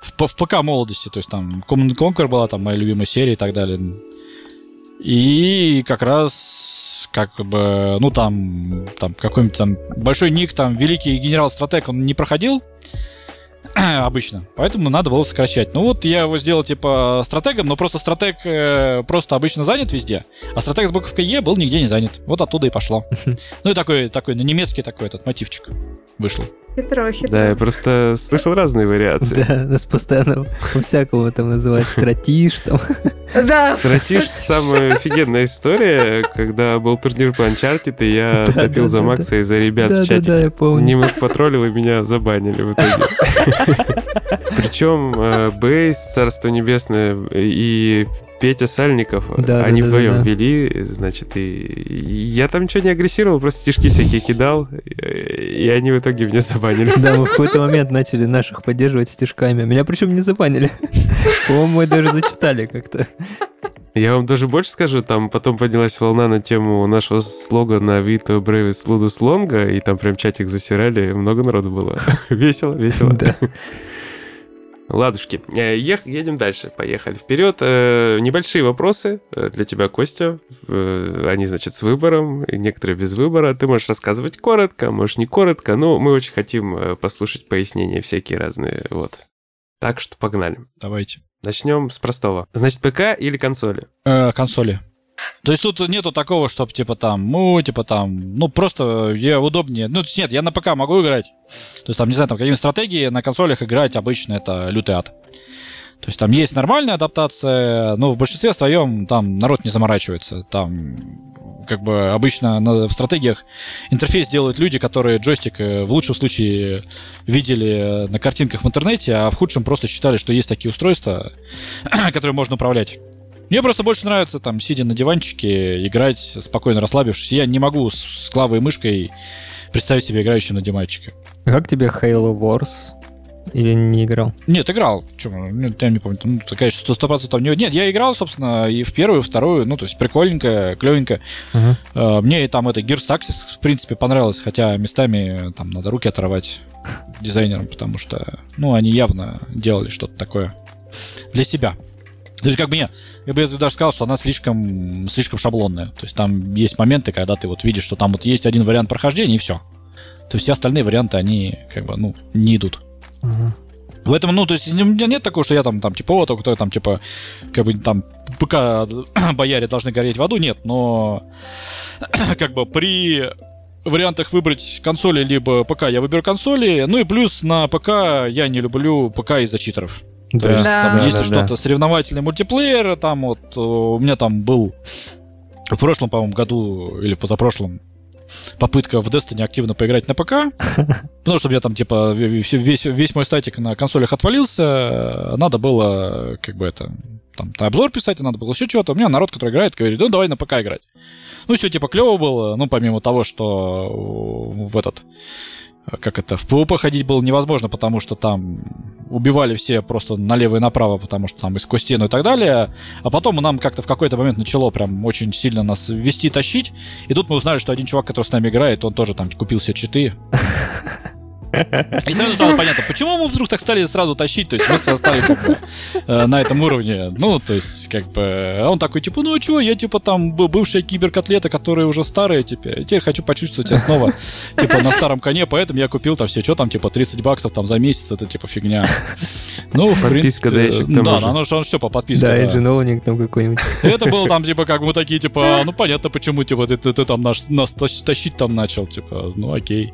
В, в ПК молодости, то есть там Command Conquer была там моя любимая серия и так далее. И как раз как бы, ну там, там какой-нибудь там большой ник, там великий генерал-стратег, он не проходил обычно, поэтому надо было сокращать. Ну вот я его сделал типа стратегом, но просто стратег э, просто обычно занят везде, а стратег с буковкой Е был нигде не занят. Вот оттуда и пошло. Ну и такой, такой, на немецкий такой этот мотивчик вышел. Хитро, хитро. Да, я просто слышал разные вариации. Да, нас постоянно по-всякому там называют стратиш, там. Да. Стратиш самая офигенная история, когда был турнир по Uncharted, и я Да, топил да, за да, Макса из-за ребят в чатике. я помню. Немного потроллил, и меня забанили в итоге. Причем э, Бейс, Царство Небесное и Петя Сальников, Да, они да, да, вдвоем да. вели, значит, и и я там ничего не агрессировал, просто стишки всякие кидал, и они в итоге меня забанили. Да, мы в какой-то момент начали наших поддерживать стишками. Меня причем не забанили. По-моему, мы даже зачитали как-то. Я вам даже больше скажу, там потом поднялась волна на тему нашего слогана «Vito Brevis Ludus Longa», и там прям чатик засирали, много народу было. Весело, весело. Да. Ладушки, э, ех- едем дальше, поехали вперед. Э, Небольшие вопросы э, для тебя, Костя. Э, Они, значит, с выбором, и некоторые без выбора. Ты можешь рассказывать коротко, можешь не коротко, но мы очень хотим э, послушать пояснения всякие разные, вот. Так что погнали. Давайте. Начнем с простого. Значит, ПК или консоли? Э, консоли. То есть тут нету такого, чтобы типа там, ну, типа там, ну просто я удобнее. Ну, то есть нет, я на ПК могу играть. То есть там, не знаю, там какие-нибудь стратегии на консолях играть обычно это лютый ад. То есть там есть нормальная адаптация, но в большинстве своем там народ не заморачивается. Там как бы обычно на, в стратегиях интерфейс делают люди, которые джойстик э, в лучшем случае видели на картинках в интернете, а в худшем просто считали, что есть такие устройства, которые можно управлять. Мне просто больше нравится там, сидя на диванчике, играть, спокойно расслабившись. Я не могу с клавой и мышкой представить себе играющим на диванчике. А Как тебе Halo Wars? Или не играл? Нет, играл. Чему? Ну, Я не помню. Ну, такая сто процентов не... Нет, я играл, собственно, и в первую, и вторую. Ну, то есть прикольненько, клевенько. Ага. Э, Мне и там это Gears Tactics, в принципе, понравилось, хотя местами там надо руки оторвать дизайнерам, потому что, ну, они явно делали что-то такое для себя. То есть, как бы нет, я бы даже сказал, что она слишком, слишком шаблонная. То есть там есть моменты, когда ты вот видишь, что там вот есть один вариант прохождения, и все. То есть все остальные варианты, они как бы, ну, не идут. Ага. В этом, ну, то есть у меня нет такого, что я там, там типа, вот, кто там, типа, как бы там ПК бояре должны гореть в аду, нет, но как бы при вариантах выбрать консоли либо ПК я выберу консоли, ну и плюс на ПК я не люблю ПК из-за читеров. То Да. есть Да. там Да, если да, что-то да. соревновательный мультиплеер, там вот э, у меня там был в прошлом, по-моему, году или позапрошлом попытка в Destiny активно поиграть на ПК, потому что у меня там типа весь, весь, весь мой статик на консолях отвалился, надо было как бы это там обзор писать, надо было еще что-то. У меня народ, который играет, говорит, ну давай на ПК играть. Ну, все типа клево было, ну, помимо того, что в этот как это, в ПВП ходить было невозможно, потому что там убивали все просто налево и направо, потому что там и сквозь и так далее. А потом нам как-то в какой-то момент начало прям очень сильно нас вести, тащить. И тут мы узнали, что один чувак, который с нами играет, он тоже там купил себе читы. И сразу стало понятно, почему мы вдруг так стали сразу тащить, то есть мы стали как бы э, на этом уровне, ну, то есть как бы, а он такой, типа, ну а чё, я типа там бывшая киберкотлета, которые уже старые теперь, теперь хочу почувствовать себя снова, типа, на старом коне, поэтому я купил там все, что там, типа, 30 баксов там за месяц, это типа фигня. Ну, в Подписка, принципе, да, тому да, же. оно же все по подписке. Да, да. и джиновник там какой-нибудь. Это было там, типа, как мы такие, типа, ну понятно, почему, типа, ты, ты- ты там наш, нас тащ- тащить там начал, типа, ну окей.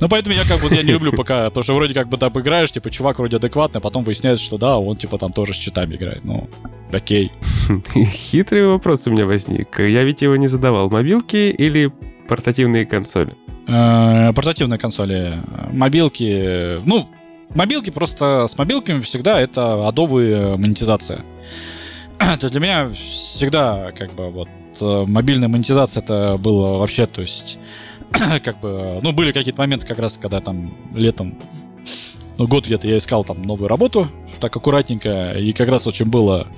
Ну, поэтому я как бы, я не люблю пока, потому что вроде как бы там играешь, типа, чувак вроде адекватный, а потом выясняется, что да, он, типа, там тоже с читами играет, ну, окей. Хитрый вопрос у меня возник. Я ведь его не задавал. Мобилки или портативные консоли? Э, Портативные консоли, мобилки, ну, мобилки просто, с мобилками всегда это адовая монетизация. То есть для меня всегда, как бы, вот, э, мобильная монетизация это было вообще, то есть, как бы, ну, были какие-то моменты как раз, когда там летом, ну, год где-то я искал там новую работу, так аккуратненько, и как раз очень было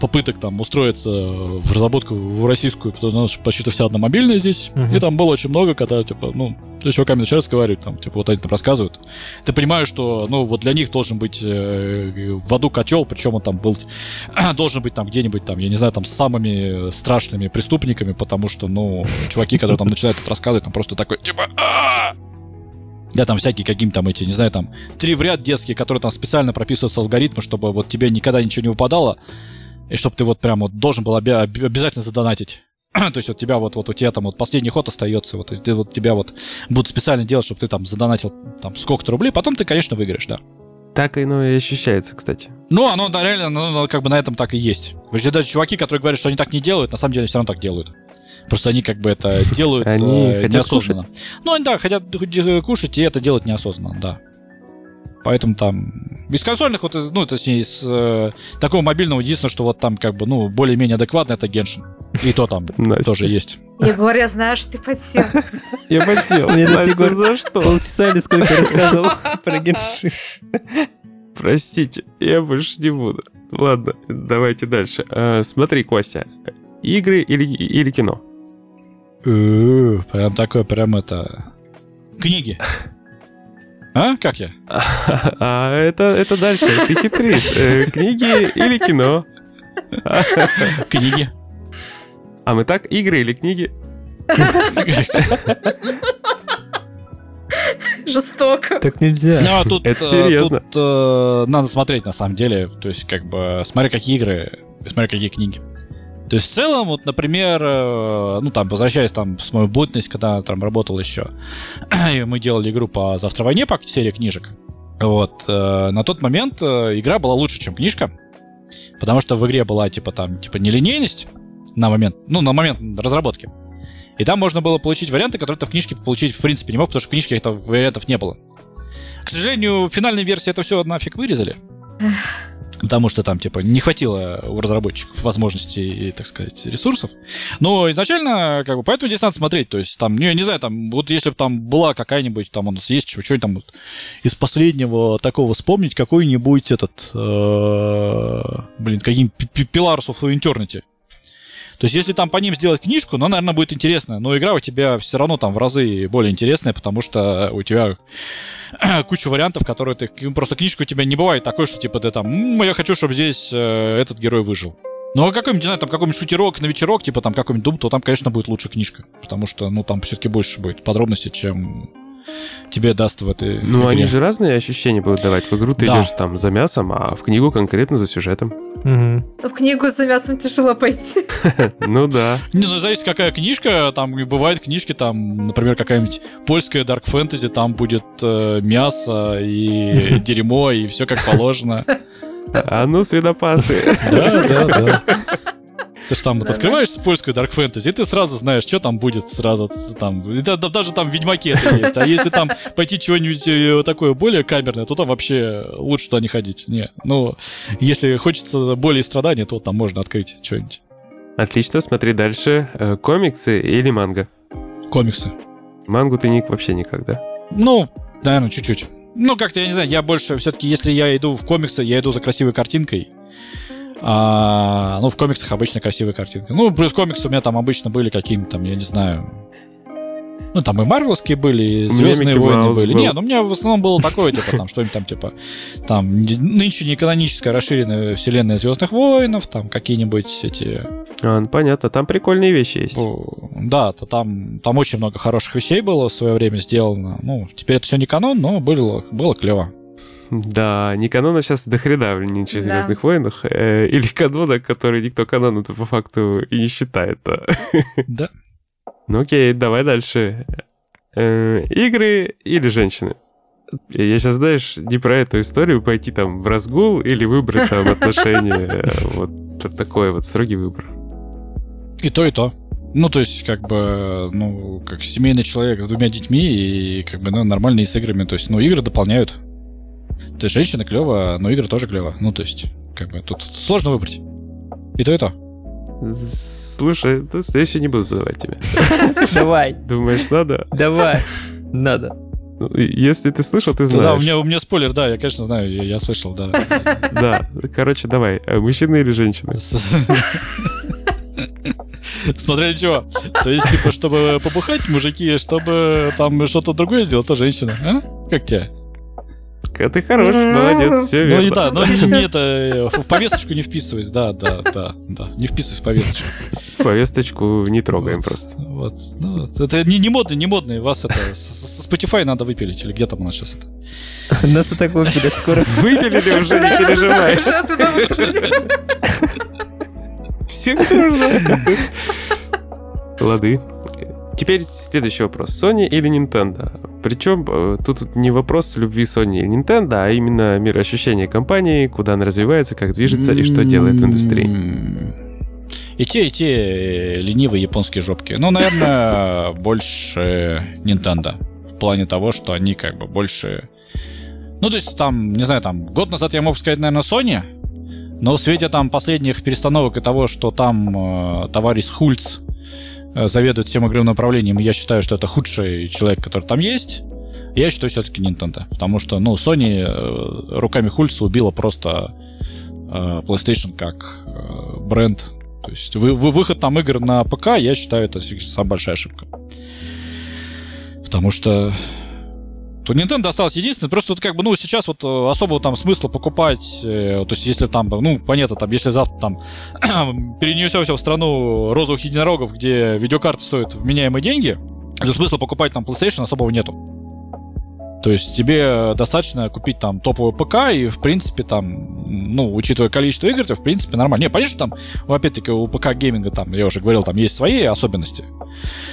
попыток там устроиться в разработку в российскую, потому что почти вся одна мобильная здесь. Мгм. И там было очень много, когда, типа, ну, с чуваками начали разговаривать, там, типа, вот они там рассказывают. Ты понимаешь, что, ну, вот для них должен быть э, в аду котел, причем он там был, должен быть там где-нибудь там, я не знаю, там с самыми страшными преступниками, потому что, ну, чуваки, которые там начинают это рассказывать, там просто такой, типа, «А!» Да, там всякие какие-то там эти, не знаю, там, три в ряд детские, которые там специально прописываются алгоритмы, чтобы вот тебе никогда ничего не выпадало, и чтобы ты вот прям вот должен был обя- об- обязательно задонатить. То есть вот тебя вот, вот у тебя там вот последний ход остается, вот, и ты вот тебя вот будут специально делать, чтобы ты там задонатил там сколько-то рублей, потом ты, конечно, выиграешь, да. Так оно и ощущается, кстати. Ну, оно да, реально, ну, ну, как бы на этом так и есть. Что даже чуваки, которые говорят, что они так не делают, на самом деле все равно так делают. Просто они как бы это делают Они э, неосознанно. Ну, они, да, хотят кушать, и это делать неосознанно, да. Поэтому там без консольных, вот, из- ну, точнее, из э, такого мобильного, единственное, что вот там как бы, ну, более-менее адекватно, это Геншин. И то там тоже есть. Егор, я знаю, что ты подсел. Я подсел. Мне Егор за что? Полчаса или сколько рассказывал про генши. Простите, я больше не буду. Ладно, давайте дальше. А, смотри, Костя, игры или, или кино? Э, Прям такое, прям это... Книги. А? Как я? А это, это дальше, ты хитришь. Э, Книги или кино? Книги. А мы так, игры или книги? Жестоко. Так нельзя. Ну, а тут, Это э, серьезно. тут, э, надо смотреть, на самом деле. То есть, как бы, смотри, какие игры, смотри, какие книги. То есть, в целом, вот, например, э, ну, там, возвращаясь там с мою бытность, когда там работал еще, мы делали игру по «Завтра войне», по серии книжек. Вот, э, на тот момент э, игра была лучше, чем книжка, потому что в игре была, типа, там, типа, нелинейность, на момент, ну, на момент разработки. И там можно было получить варианты, которые ты в книжке получить в принципе не мог, потому что в книжке этих вариантов не было. К сожалению, в финальной версии это все нафиг вырезали. Потому что там, типа, не хватило у разработчиков возможностей и, так сказать, ресурсов. Но изначально, как бы, поэтому здесь надо смотреть. То есть, там, не, не знаю, там, вот если бы там была какая-нибудь, там у нас есть что-нибудь там вот, из последнего такого вспомнить, какой-нибудь этот, э, блин, каким Pillars of Eternity. То есть, если там по ним сделать книжку, ну, наверное, будет интересно. Но игра у тебя все равно там в разы более интересная, потому что у тебя куча вариантов, которые ты... Просто книжка у тебя не бывает такой, что типа ты там, я хочу, чтобы здесь э, этот герой выжил. Ну, а какой-нибудь, не знаю, там какой-нибудь шутерок на вечерок, типа там какой-нибудь Дум, то там, конечно, будет лучше книжка. Потому что, ну, там все-таки больше будет подробностей, чем тебе даст в этой Ну, игре. они же разные ощущения будут давать. В игру ты Да. идешь там за мясом, а в книгу конкретно за сюжетом. Мгм. В книгу за мясом тяжело пойти. Ну да. Не, ну, зависит, какая книжка. Там бывают книжки, там, например, какая-нибудь польская Dark Fantasy, там будет э, мясо и дерьмо, и все как положено. А ну, свинопасы. Да, да, да. Ты же там вот открываешь польскую Dark Fantasy, и ты сразу знаешь, что там будет сразу там. Даже там в Ведьмаке это есть. А если там пойти чего-нибудь э, такое более камерное, то там вообще лучше туда не ходить. Не. Ну, если хочется боли и страдания, то там можно открыть что-нибудь. Отлично, смотри дальше. Э, Комиксы или манга? Комиксы. Мангу ты не, вообще никак, да? Ну, наверное, чуть-чуть. Ну, как-то, я не знаю, я больше все-таки, если я иду в комиксы, я иду за красивой картинкой. А, ну, в комиксах обычно красивая картинка. Ну, плюс комиксы у меня там обычно были какими-то, там, я не знаю. Ну, там и Марвелские были, и Звездные войны Маус были. был. Не, ну у меня в основном было такое, типа, там, что-нибудь там, типа, там, нынче не каноническая расширенная вселенная Звездных войнов, там, какие-нибудь эти А, ну, понятно, там прикольные вещи есть. Да, то там, там очень много хороших вещей было в свое время сделано. Ну, теперь это все не канон, но было, было клево. Да, не канона сейчас до хрена в ничего в Да. Звездных войнах. э, или канона, который никто каноном-то по факту и не считает. Да. Ну окей, давай дальше. Э, игры или женщины? Я сейчас, знаешь, не про эту историю пойти там в разгул или выбрать там отношения. Вот такой вот строгий выбор. И то, и то. Ну, то есть, как бы, ну, как семейный человек с двумя детьми и, как бы, ну, нормальные с играми. То есть, ну, игры дополняют. То есть, женщина клево, но игры тоже клево. Ну, то есть, как бы, тут сложно выбрать. И то, и то. Слушай, то еще не буду задавать тебе. Давай, Думаешь, надо? давай. Надо. Ну, Если ты слышал, ты Да, у знаешь. меня, у меня спойлер, да, я, конечно, знаю, я, я слышал, да. Да, короче, давай. э, Мужчины или женщины? Смотря чего. То есть, типа, чтобы побухать, мужики, чтобы там что-то другое сделать, то женщина. А? Как тебе? Ты хорош, Ну, молодец, все Ну и верно. да, но не, не это, э, в повесточку не вписывайся, да, да, да, да, не вписывайся в повесточку. Повесточку не трогаем Вот, просто. Вот, ну, вот. это не, не модный, не модный, вас это, с, с Spotify надо выпилить, или где там у нас сейчас это? Нас и так выпилят скоро. Выпилили уже, не переживай. Всем нужно. Лады. Теперь следующий вопрос. Sony или Nintendo? Причем э, тут не вопрос любви Sony или Nintendo, а именно мироощущение компании, куда она развивается, как движется и что делает в индустрии. И те, и те э, ленивые японские жопки. Ну, наверное, больше Nintendo. В плане того, что они как бы больше... Ну, то есть там, не знаю, там, год назад я мог сказать, наверное, Sony, но в свете там последних перестановок и того, что там э, товарищ Хульц заведует всем игровым направлением, и я считаю, что это худший человек, который там есть, я считаю все-таки Nintendo. Потому что, ну, Sony э, руками Хульца убила просто э, PlayStation как э, бренд. То есть вы, вы- выход там игр на ПК, я считаю, это самая большая ошибка. Потому что то Nintendo осталось единственное, просто вот как бы, ну, сейчас вот э, особого там смысла покупать, э, то есть если там, ну, понятно, там, если завтра там перенесемся в страну розовых единорогов, где видеокарты стоят вменяемые деньги, то смысла покупать там PlayStation особого нету. То есть тебе достаточно купить там топовый ПК, и в принципе там, ну, учитывая количество игр, то в принципе нормально. Не, что там, опять-таки, у ПК гейминга там, я уже говорил, там есть свои особенности.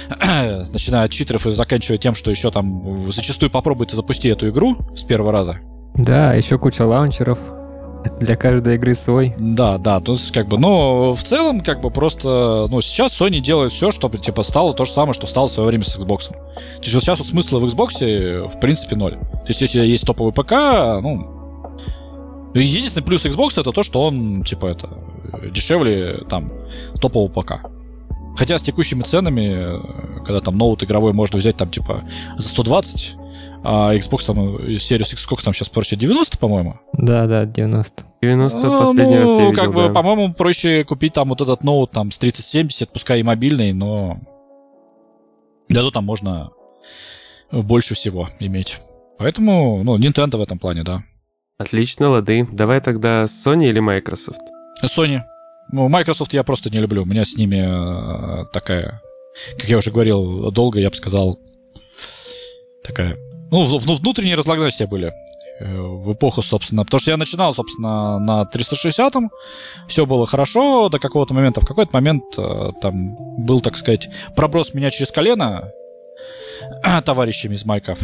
Начиная от читеров и заканчивая тем, что еще там зачастую попробуйте запусти эту игру с первого раза. Да, еще куча лаунчеров. Для каждой игры свой. Да, да, то есть как бы, но в целом как бы просто, ну сейчас Sony делает все, чтобы типа стало то же самое, что стало в свое время с Xbox. То есть вот сейчас вот смысла в Xbox в принципе ноль. То есть если есть топовый ПК, ну единственный плюс Xbox это то, что он типа это дешевле там топового ПК. Хотя с текущими ценами, когда там ноут игровой можно взять там типа за 120, а Xbox там Series X сколько там сейчас проще? 90, по-моему? Да, да, 90. 90 А, последний раз я ну, видел, как бы, да. по-моему, проще купить там вот этот ноут там с 3070, пускай и мобильный, но зато там можно больше всего иметь. Поэтому, ну, Nintendo в этом плане, да. Отлично, лады. Давай тогда Sony или Microsoft? Sony. Ну, Microsoft я просто не люблю. У меня с ними э, такая, как я уже говорил, долго, я бы сказал, такая... Ну, в- внутренние разногласия были э, в эпоху, собственно. Потому что я начинал, собственно, на 360-м. Все было хорошо до какого-то момента. В какой-то момент э, там был, так сказать, проброс меня через колено товарищами из майков.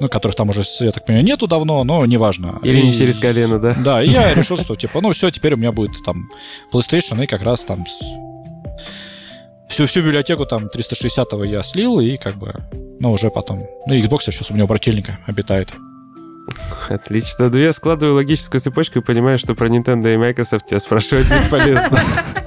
Ну, которых там уже, я так понимаю, нету давно, но неважно. Или не И- через колено, да? да, и я решил, что типа, ну все, теперь у меня будет там PlayStation, и как раз там всю, всю библиотеку там 360-го я слил, и как бы, ну уже потом. Ну, Xbox сейчас у меня у брательника обитает. Отлично. Да я складываю логическую цепочку и понимаю, что про Nintendo и Microsoft тебя спрашивать бесполезно.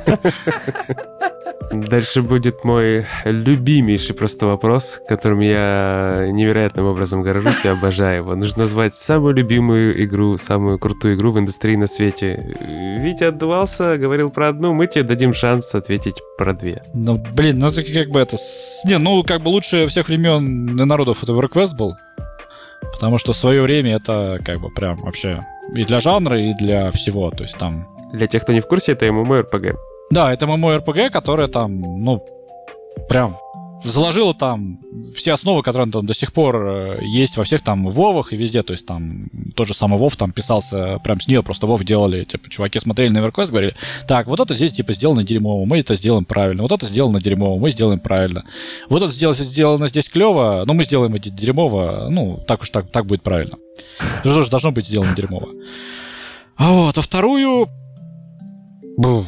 Дальше будет мой любимейший просто вопрос, которым я невероятным образом горжусь и обожаю его. Нужно назвать самую любимую игру, самую крутую игру в индустрии на свете. Витя отдувался, говорил про одну, мы тебе дадим шанс ответить про две. Ну, блин, ну это как бы это... Не, ну как бы лучше всех времен и народов это EverQuest был. Потому что в свое время это как бы прям вообще и для жанра, и для всего. То есть там Для тех, кто не в курсе, это MMORPG. Да, это MMORPG, которое там, ну, прям заложило там все основы, которые там до сих пор э, есть во всех там Вовах и везде. То есть там тот же самый Вов там писался прям с нее, просто Вов делали, типа, чуваки смотрели на EverQuest, говорили, так, вот это здесь типа сделано дерьмово, мы это сделаем правильно, вот это сделано дерьмово, мы сделаем правильно. Вот это сделано, сделано здесь клево, но мы сделаем это дерьмово, ну, так уж так, так будет правильно. Ну что ж, должно быть сделано дерьмово. А вот, а вторую... Бу,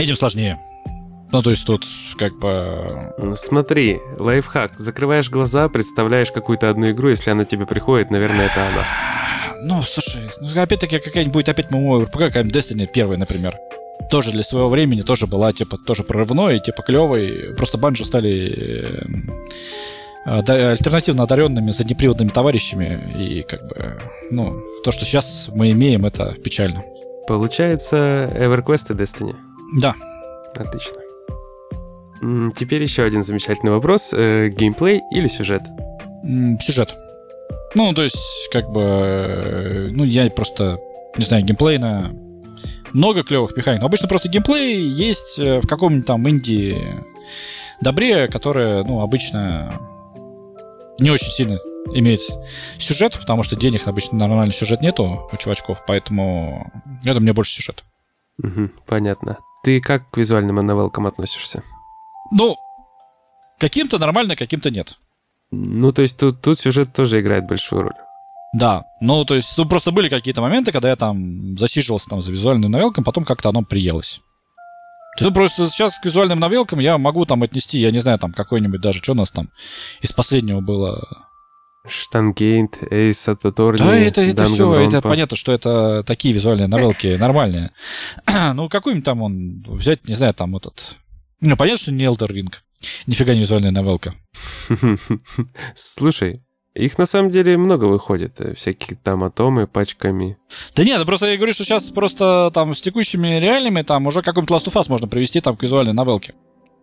Этим сложнее. Ну, то есть тут как бы... Ну, Смотри, лайфхак. Закрываешь глаза, представляешь какую-то одну игру, если она тебе приходит, наверное, это она. Ну, слушай, ну, опять-таки какая-нибудь будет опять ММО РПГ, какая-нибудь Destiny первая, например. Тоже для своего времени тоже была, типа, тоже прорывной, типа, клевой. Просто банжи стали э, да, альтернативно одаренными заднеприводными товарищами. И как бы, ну, то, что сейчас мы имеем, это печально. Получается, EverQuest и Destiny. Да. Отлично. Теперь еще один замечательный вопрос. Э, Геймплей или сюжет? Сюжет. Ну, то есть, как бы, э, ну, я просто, не знаю, геймплейно много клевых механик. Но обычно просто геймплей есть э, в каком-нибудь там инди добре, которое, ну, обычно не очень сильно имеет сюжет, потому что денег обычно на нормальный сюжет нету у чувачков, поэтому это мне больше сюжет. Мгм, понятно. Ты как к визуальным новелкам относишься? Ну, каким-то нормально, каким-то нет. Ну, то есть тут, тут сюжет тоже играет большую роль. Да, ну то есть, ну просто были какие-то моменты, когда я там засиживался там за визуальным новелком, потом как-то оно приелось. Ну просто сейчас к визуальным новелкам я могу там отнести, я не знаю, там какой-нибудь даже, что у нас там из последнего было. Штангейнт, Эйс Ататорни, Да, это, это все, это понятно, что это такие визуальные новелки нормальные. ну какой-нибудь там он взять, не знаю, там этот... Ну понятно, что не Elder Ring. Нифига не визуальная новелка. Слушай, их на самом деле много выходит. э, Всякие там атомы пачками. Да нет, просто я говорю, что сейчас просто там с текущими реалиями там уже какой-нибудь Last of Us можно привести там к визуальной новелке.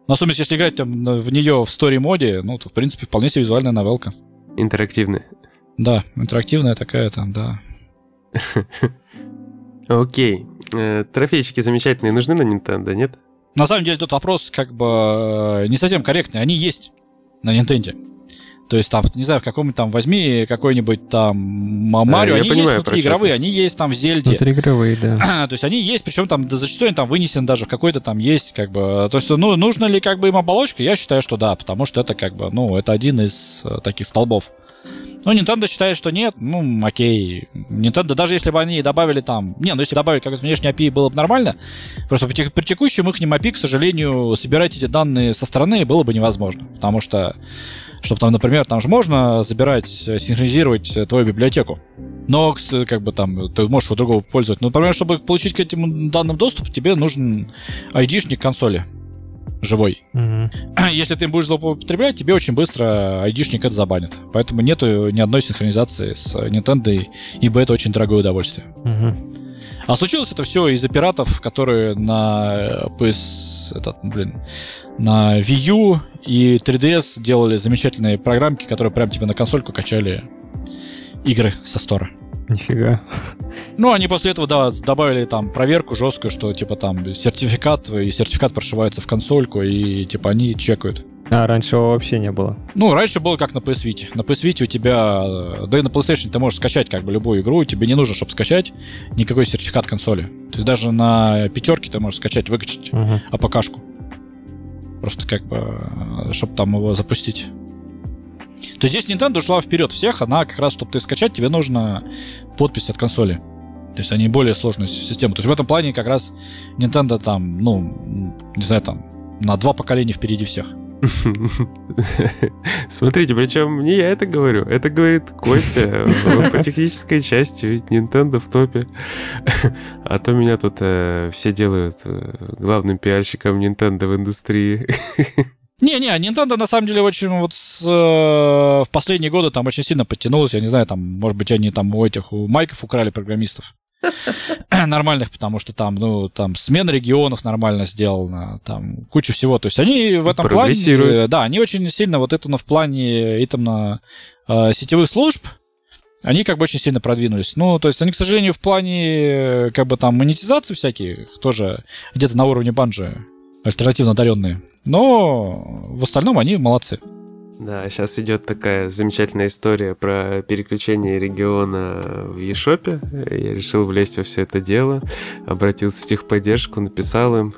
Но особенно если играть там в нее в стори-моде, ну, то, в принципе, вполне себе визуальная новелка. Интерактивные. Да, интерактивная такая там, да. Окей. Э, Трофейчики замечательные нужны на Nintendo, нет? На самом деле тут вопрос как бы э, не совсем корректный. Они есть на Nintendo. То есть там, не знаю, в каком там возьми какой-нибудь там Ма- Марио, они понимаю, есть про внутри что игровые, ты. они есть там в Зельде. Внутриигровые, да. То есть они есть, причем там да, зачастую они там вынесен даже в какой-то там есть, как бы. То есть, ну, нужно ли как бы им оболочка? Я считаю, что да, потому что это как бы, ну, это один из э, таких столбов Но Nintendo считает, что нет, ну, окей. Nintendo, даже если бы они добавили там... Не, ну если добавить как внешний API, было бы нормально. Просто при, при текущем их API, к сожалению, собирать эти данные со стороны было бы невозможно. Потому что, чтобы там, например, там же можно забирать, синхронизировать твою библиотеку. Но, как бы там, ты можешь у другого пользоваться. Но, например, чтобы получить к этим данным доступ, тебе нужен ID-шник консоли живой. Мгм. Если ты будешь злоупотреблять, тебе очень быстро айдишник это забанит. Поэтому нету ни одной синхронизации с Nintendo, ибо это очень дорогое удовольствие. Мгм. А случилось это все из-за пиратов, которые на э, PS, этот, ну, блин, на Wii U и 3DS делали замечательные программки, которые прям тебе на консольку качали игры со стора. Нифига. Ну, они после этого, да, добавили там проверку жесткую, что типа там сертификат, и сертификат прошивается в консольку, и типа они чекают. А, раньше его вообще не было. Ну, раньше было как на PS Vita. На PS Vita у тебя, э, да и на PlayStation ты можешь скачать как бы любую игру, тебе не нужно, чтобы скачать никакой сертификат консоли. То есть даже на пятерке ты можешь скачать, выкачать Мгм. АПКшку. Просто как бы, чтобы там его запустить. То есть здесь Nintendo ушла вперед всех, она как раз, чтобы ты скачать, тебе нужна подпись от консоли. То есть они более сложную систему. То есть в этом плане как раз Nintendo там, ну, не знаю, там, на два поколения впереди всех. Смотрите, причем не я это говорю, это говорит Костя. По технической части, ведь Nintendo в топе. А то меня тут э, все делают э, главным пиарщиком Nintendo в индустрии. Не-не, Nintendo на самом деле очень вот с, э, в последние годы там очень сильно подтянулась. Я не знаю, там, может быть, они там у этих, у майков украли программистов. Нормальных, потому что там, ну, там смена регионов нормально сделана, там куча всего. То есть они в этом плане, да, они очень сильно вот это на в плане и там на э, сетевых служб, они как бы очень сильно продвинулись. Ну, то есть они, к сожалению, в плане э, как бы там монетизации всяких тоже где-то на уровне банжи альтернативно одаренные. Но в остальном они молодцы. Да, сейчас идет такая замечательная история про переключение региона в eShop. Я решил влезть во все это дело, обратился в техподдержку, написал им.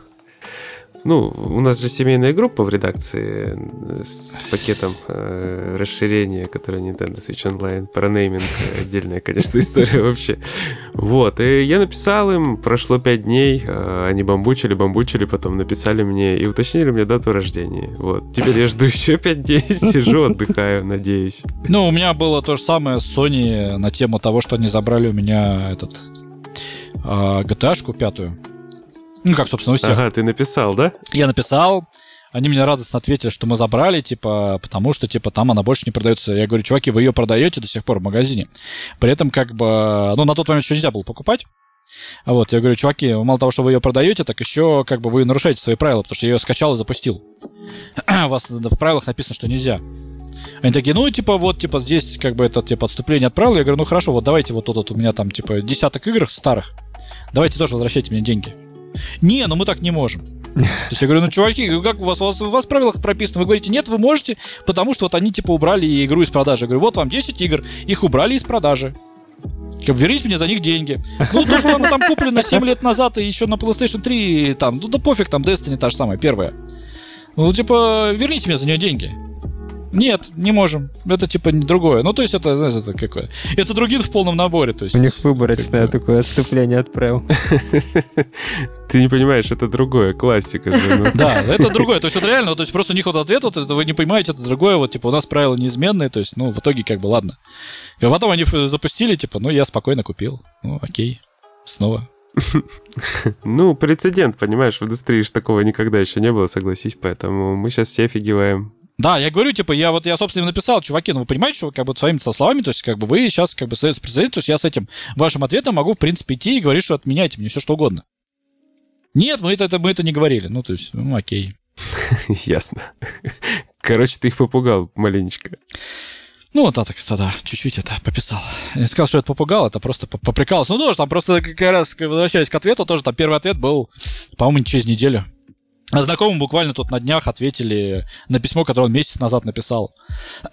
Ну, у нас же семейная группа в редакции э, с пакетом э, расширения, которое Nintendo Switch Online. Про нейминг э, отдельная, конечно, история вообще. Вот, и я написал им, прошло пять дней, э, они бамбучили, бамбучили, потом написали мне и уточнили мне дату рождения. Вот, теперь я жду еще пять дней, сижу, отдыхаю, надеюсь. Ну, у меня было то же самое с Sony на тему того, что они забрали у меня этот а, GTA-шку пятую. Ну, как, собственно, у всех. Ага, ты написал, да? Я написал, они мне радостно ответили, что мы забрали, типа, потому что, типа, там она больше не продается. Я говорю, чуваки, вы ее продаете до сих пор в магазине. При этом, как бы, ну, на тот момент еще нельзя было покупать. А вот, я говорю, чуваки, мало того, что вы ее продаете, так еще, как бы, вы нарушаете свои правила, потому что я ее скачал и запустил. У вас в правилах написано, что нельзя. Они такие, ну, типа, вот, типа, здесь, как бы, это, типа, отступление от правил. Я говорю, ну, хорошо, вот давайте вот тут вот у меня там, типа, десяток игр старых. Давайте тоже возвращайте мне деньги. Не, ну мы так не можем. То есть я говорю, ну, чуваки, как у вас, у вас, у вас в правилах прописано? Вы говорите, нет, вы можете, потому что вот они, типа, убрали игру из продажи. Я говорю, вот вам 10 игр, их убрали из продажи. Верните мне за них деньги. Ну, то, что она там куплена 7 лет назад и еще на PlayStation 3, там, ну да пофиг, там Destiny та же самая, первая. Ну, типа, верните мне за нее деньги. Нет, не можем. Это типа другое. Ну, то есть это, знаешь, это какое? Это другие в полном наборе. То есть, У них выборочное как такое отступление от правил. Ты не понимаешь, это другое, классика же. ну. Да, это другое. То есть, вот реально, то есть просто у них вот ответ, вот это вы не понимаете, это другое. Вот, типа, у нас правила неизменные, то есть, ну, в итоге, как бы, ладно. И потом они запустили, типа, ну, я спокойно купил. Ну, окей. Снова. Ну, прецедент, понимаешь, в индустрии же такого никогда еще не было, согласись, поэтому мы сейчас все офигеваем. Да, я говорю, типа, я вот, я, собственно, им написал, чуваки, ну, вы понимаете, что, как бы, своими словами, то есть, как бы, вы сейчас, как бы, создается прецедент, то есть, я с этим вашим ответом могу, в принципе, идти и говорить, что отменяйте мне все что угодно. Нет, мы это, это, мы это не говорили. Ну, то есть, ну, окей. Ясно. Короче, ты их попугал маленечко. Ну, вот так, тогда чуть-чуть это пописал. Я не сказал, что это попугал, это просто по- поприкалывался. Ну, тоже там просто как раз, возвращаясь к ответу, тоже там первый ответ был, по-моему, через неделю. Знакомым буквально тут на днях ответили на письмо, которое он месяц назад написал,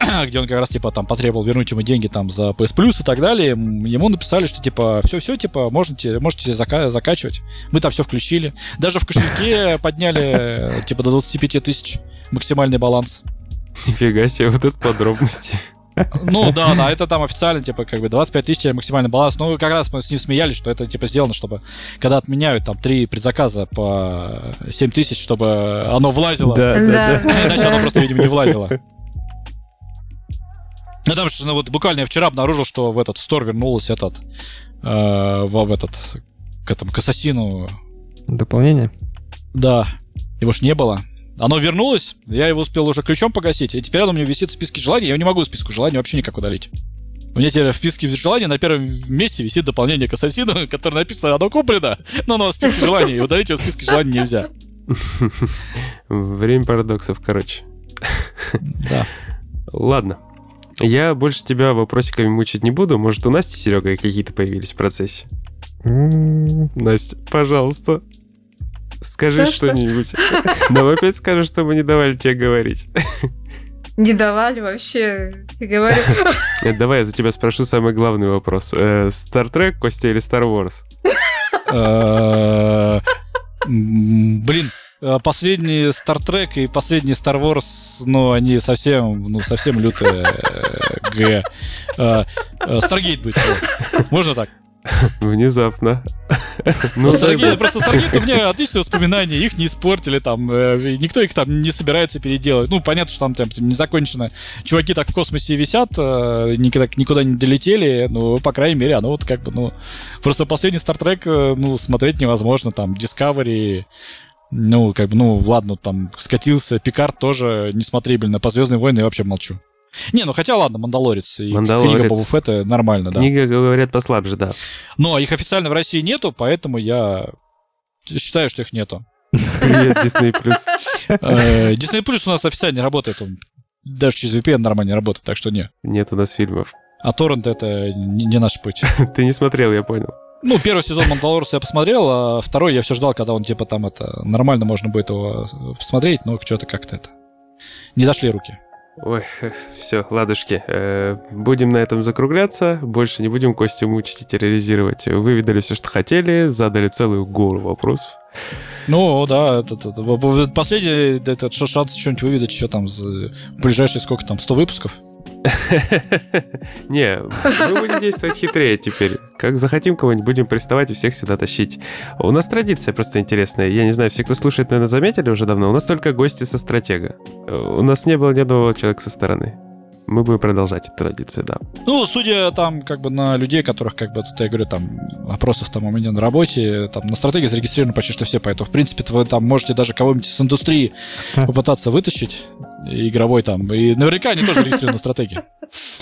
где он как раз, типа, там потребовал вернуть ему деньги там за PS Plus и так далее. Ему написали, что, типа, все-все, типа, можете, можете зака- закачивать. Мы там все включили. Даже в кошельке подняли, типа, до 25 тысяч максимальный баланс. Нифига себе, вот это подробности. Ну да, да, это там официально, типа, как бы 25 тысяч максимальный баланс. Ну, как раз мы с ним смеялись, что это, типа, сделано, чтобы, когда отменяют там три предзаказа по 7 тысяч, чтобы оно влазило. Да, да, Да, да. Иначе оно просто, видимо, не влазило. Ну, там что, ну, вот буквально я вчера обнаружил, что в этот стор вернулся этот, э, в, в этот, к этому, к Ассасину. Дополнение? Да, его ж не было. Оно вернулось, я его успел уже ключом погасить, и теперь оно у меня висит в списке желаний, я не могу списку желаний вообще никак удалить. У меня теперь в списке желаний на первом месте висит дополнение к Ассасину, которое написано, оно куплено, но оно в списке желаний, и удалить его в списке желаний нельзя. Время парадоксов, короче. Да. Ладно. Я больше тебя вопросиками мучить не буду. Может, у Насти, Серега, какие-то появились в процессе? Настя, пожалуйста, скажи Да что? что-нибудь. Нам опять скажешь, что мы не давали тебе говорить. Не давали вообще. Я говорю, Э, Давай я за тебя спрошу самый главный вопрос. Э, Star Trek, Костя, или Star Wars? Э, Блин, э, последний Star Trek и последний Star Wars, ну, они совсем, ну, совсем лютые э, Г. Э, э, Stargate будет. Можно так? Внезапно. Ну, просто Stargate у меня отличные воспоминания, их не испортили, там, э, никто их там не собирается переделать. Ну, понятно, что там, там не закончено. Чуваки так в космосе висят, э, никуда, никуда не долетели, ну, по крайней мере, оно вот как бы, ну... Просто последний Trek, э, ну, смотреть невозможно, там, Discovery, ну, как бы, ну, ладно, там, скатился, Пикард тоже несмотрибельно, по Звездные войны я вообще молчу. Не, ну хотя ладно, Мандалорец и Мандалорец. книга Боба Фетта нормально, да. Книга, говорят, послабже, да. Но их официально в России нету, поэтому я считаю, что их нету. Привет, Disney+. Э, Disney Plus у нас официально не работает, он даже через VPN нормально не работает, так что не. Нет у нас фильмов. А торрент это не, не наш путь. Ты не смотрел, я понял. Ну, первый сезон Мандалорца я посмотрел, а второй я все ждал, когда он типа там это нормально можно будет его посмотреть, но что-то как-то это не дошли руки. Ой, все, ладушки. э, Будем на этом закругляться. Больше не будем Костю мучить и терроризировать. Выведали все, что хотели, задали целую гору вопросов. Ну, да, это, это- это- последний этот шанс что-нибудь выведать еще там за ближайшие сколько там, 100 выпусков? Не, мы будем действовать хитрее теперь. Как захотим кого-нибудь, будем приставать и всех сюда тащить. У нас традиция просто интересная. Я не знаю, все, кто слушает, наверное, заметили уже давно. У нас только гости со стратега. Э, У нас не было ни одного человека со стороны. Мы будем продолжать эту традицию, да. Ну, судя там как бы на людей, которых, как бы, тут я говорю, там, опросов там у меня на работе, там на стратегии зарегистрированы почти что все, поэтому, в принципе, вы там можете даже кого-нибудь с индустрии попытаться вытащить, игровой там, и наверняка они тоже зарегистрированы на стратегии.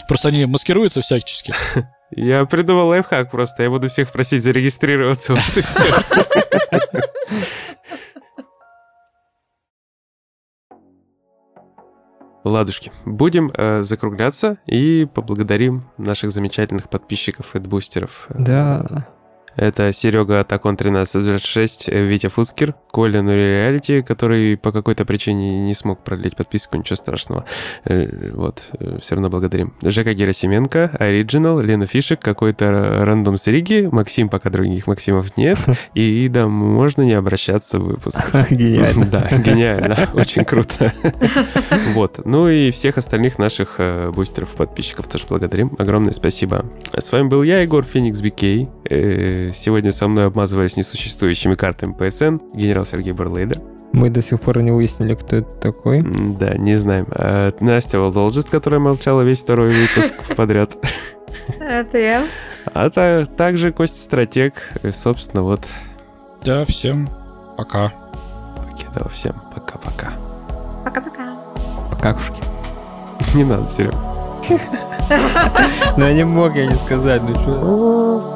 Просто они маскируются всячески. Я придумал лайфхак просто. Я буду всех просить зарегистрироваться. Вот и все. Ладушки, будем э, закругляться и поблагодарим наших замечательных подписчиков и бустеров. Да. Это Серега Атакон 1326, э, Витя Фуцкер, Коля Нури Реалити, который по какой-то причине не смог продлить подписку, ничего страшного. Э, Вот, все равно благодарим. Жека Герасименко, Оригинал, Лена Фишек, какой-то рандом с Риги, Максим, пока других Максимов нет, и да, можно не обращаться в выпуск. Гениально. Да, гениально, очень круто. Вот, ну и всех остальных наших э, бустеров, подписчиков тоже благодарим. Огромное спасибо. С вами был я, Егор Феникс Бикей. Сегодня со мной обмазывались несуществующими картами PSN генерал Сергей Барлейдер. Мы до сих пор не выяснили, кто это такой. Да, не знаем. А, Настя Волдолжист, которая молчала весь второй выпуск подряд. это я. А та- также Костя Стратег. И, Собственно, вот. Да, всем пока. Покидал всем. Пока-пока. Пока-пока. Покакушки. Не надо, Серега. Ну я не мог я не сказать, ну что.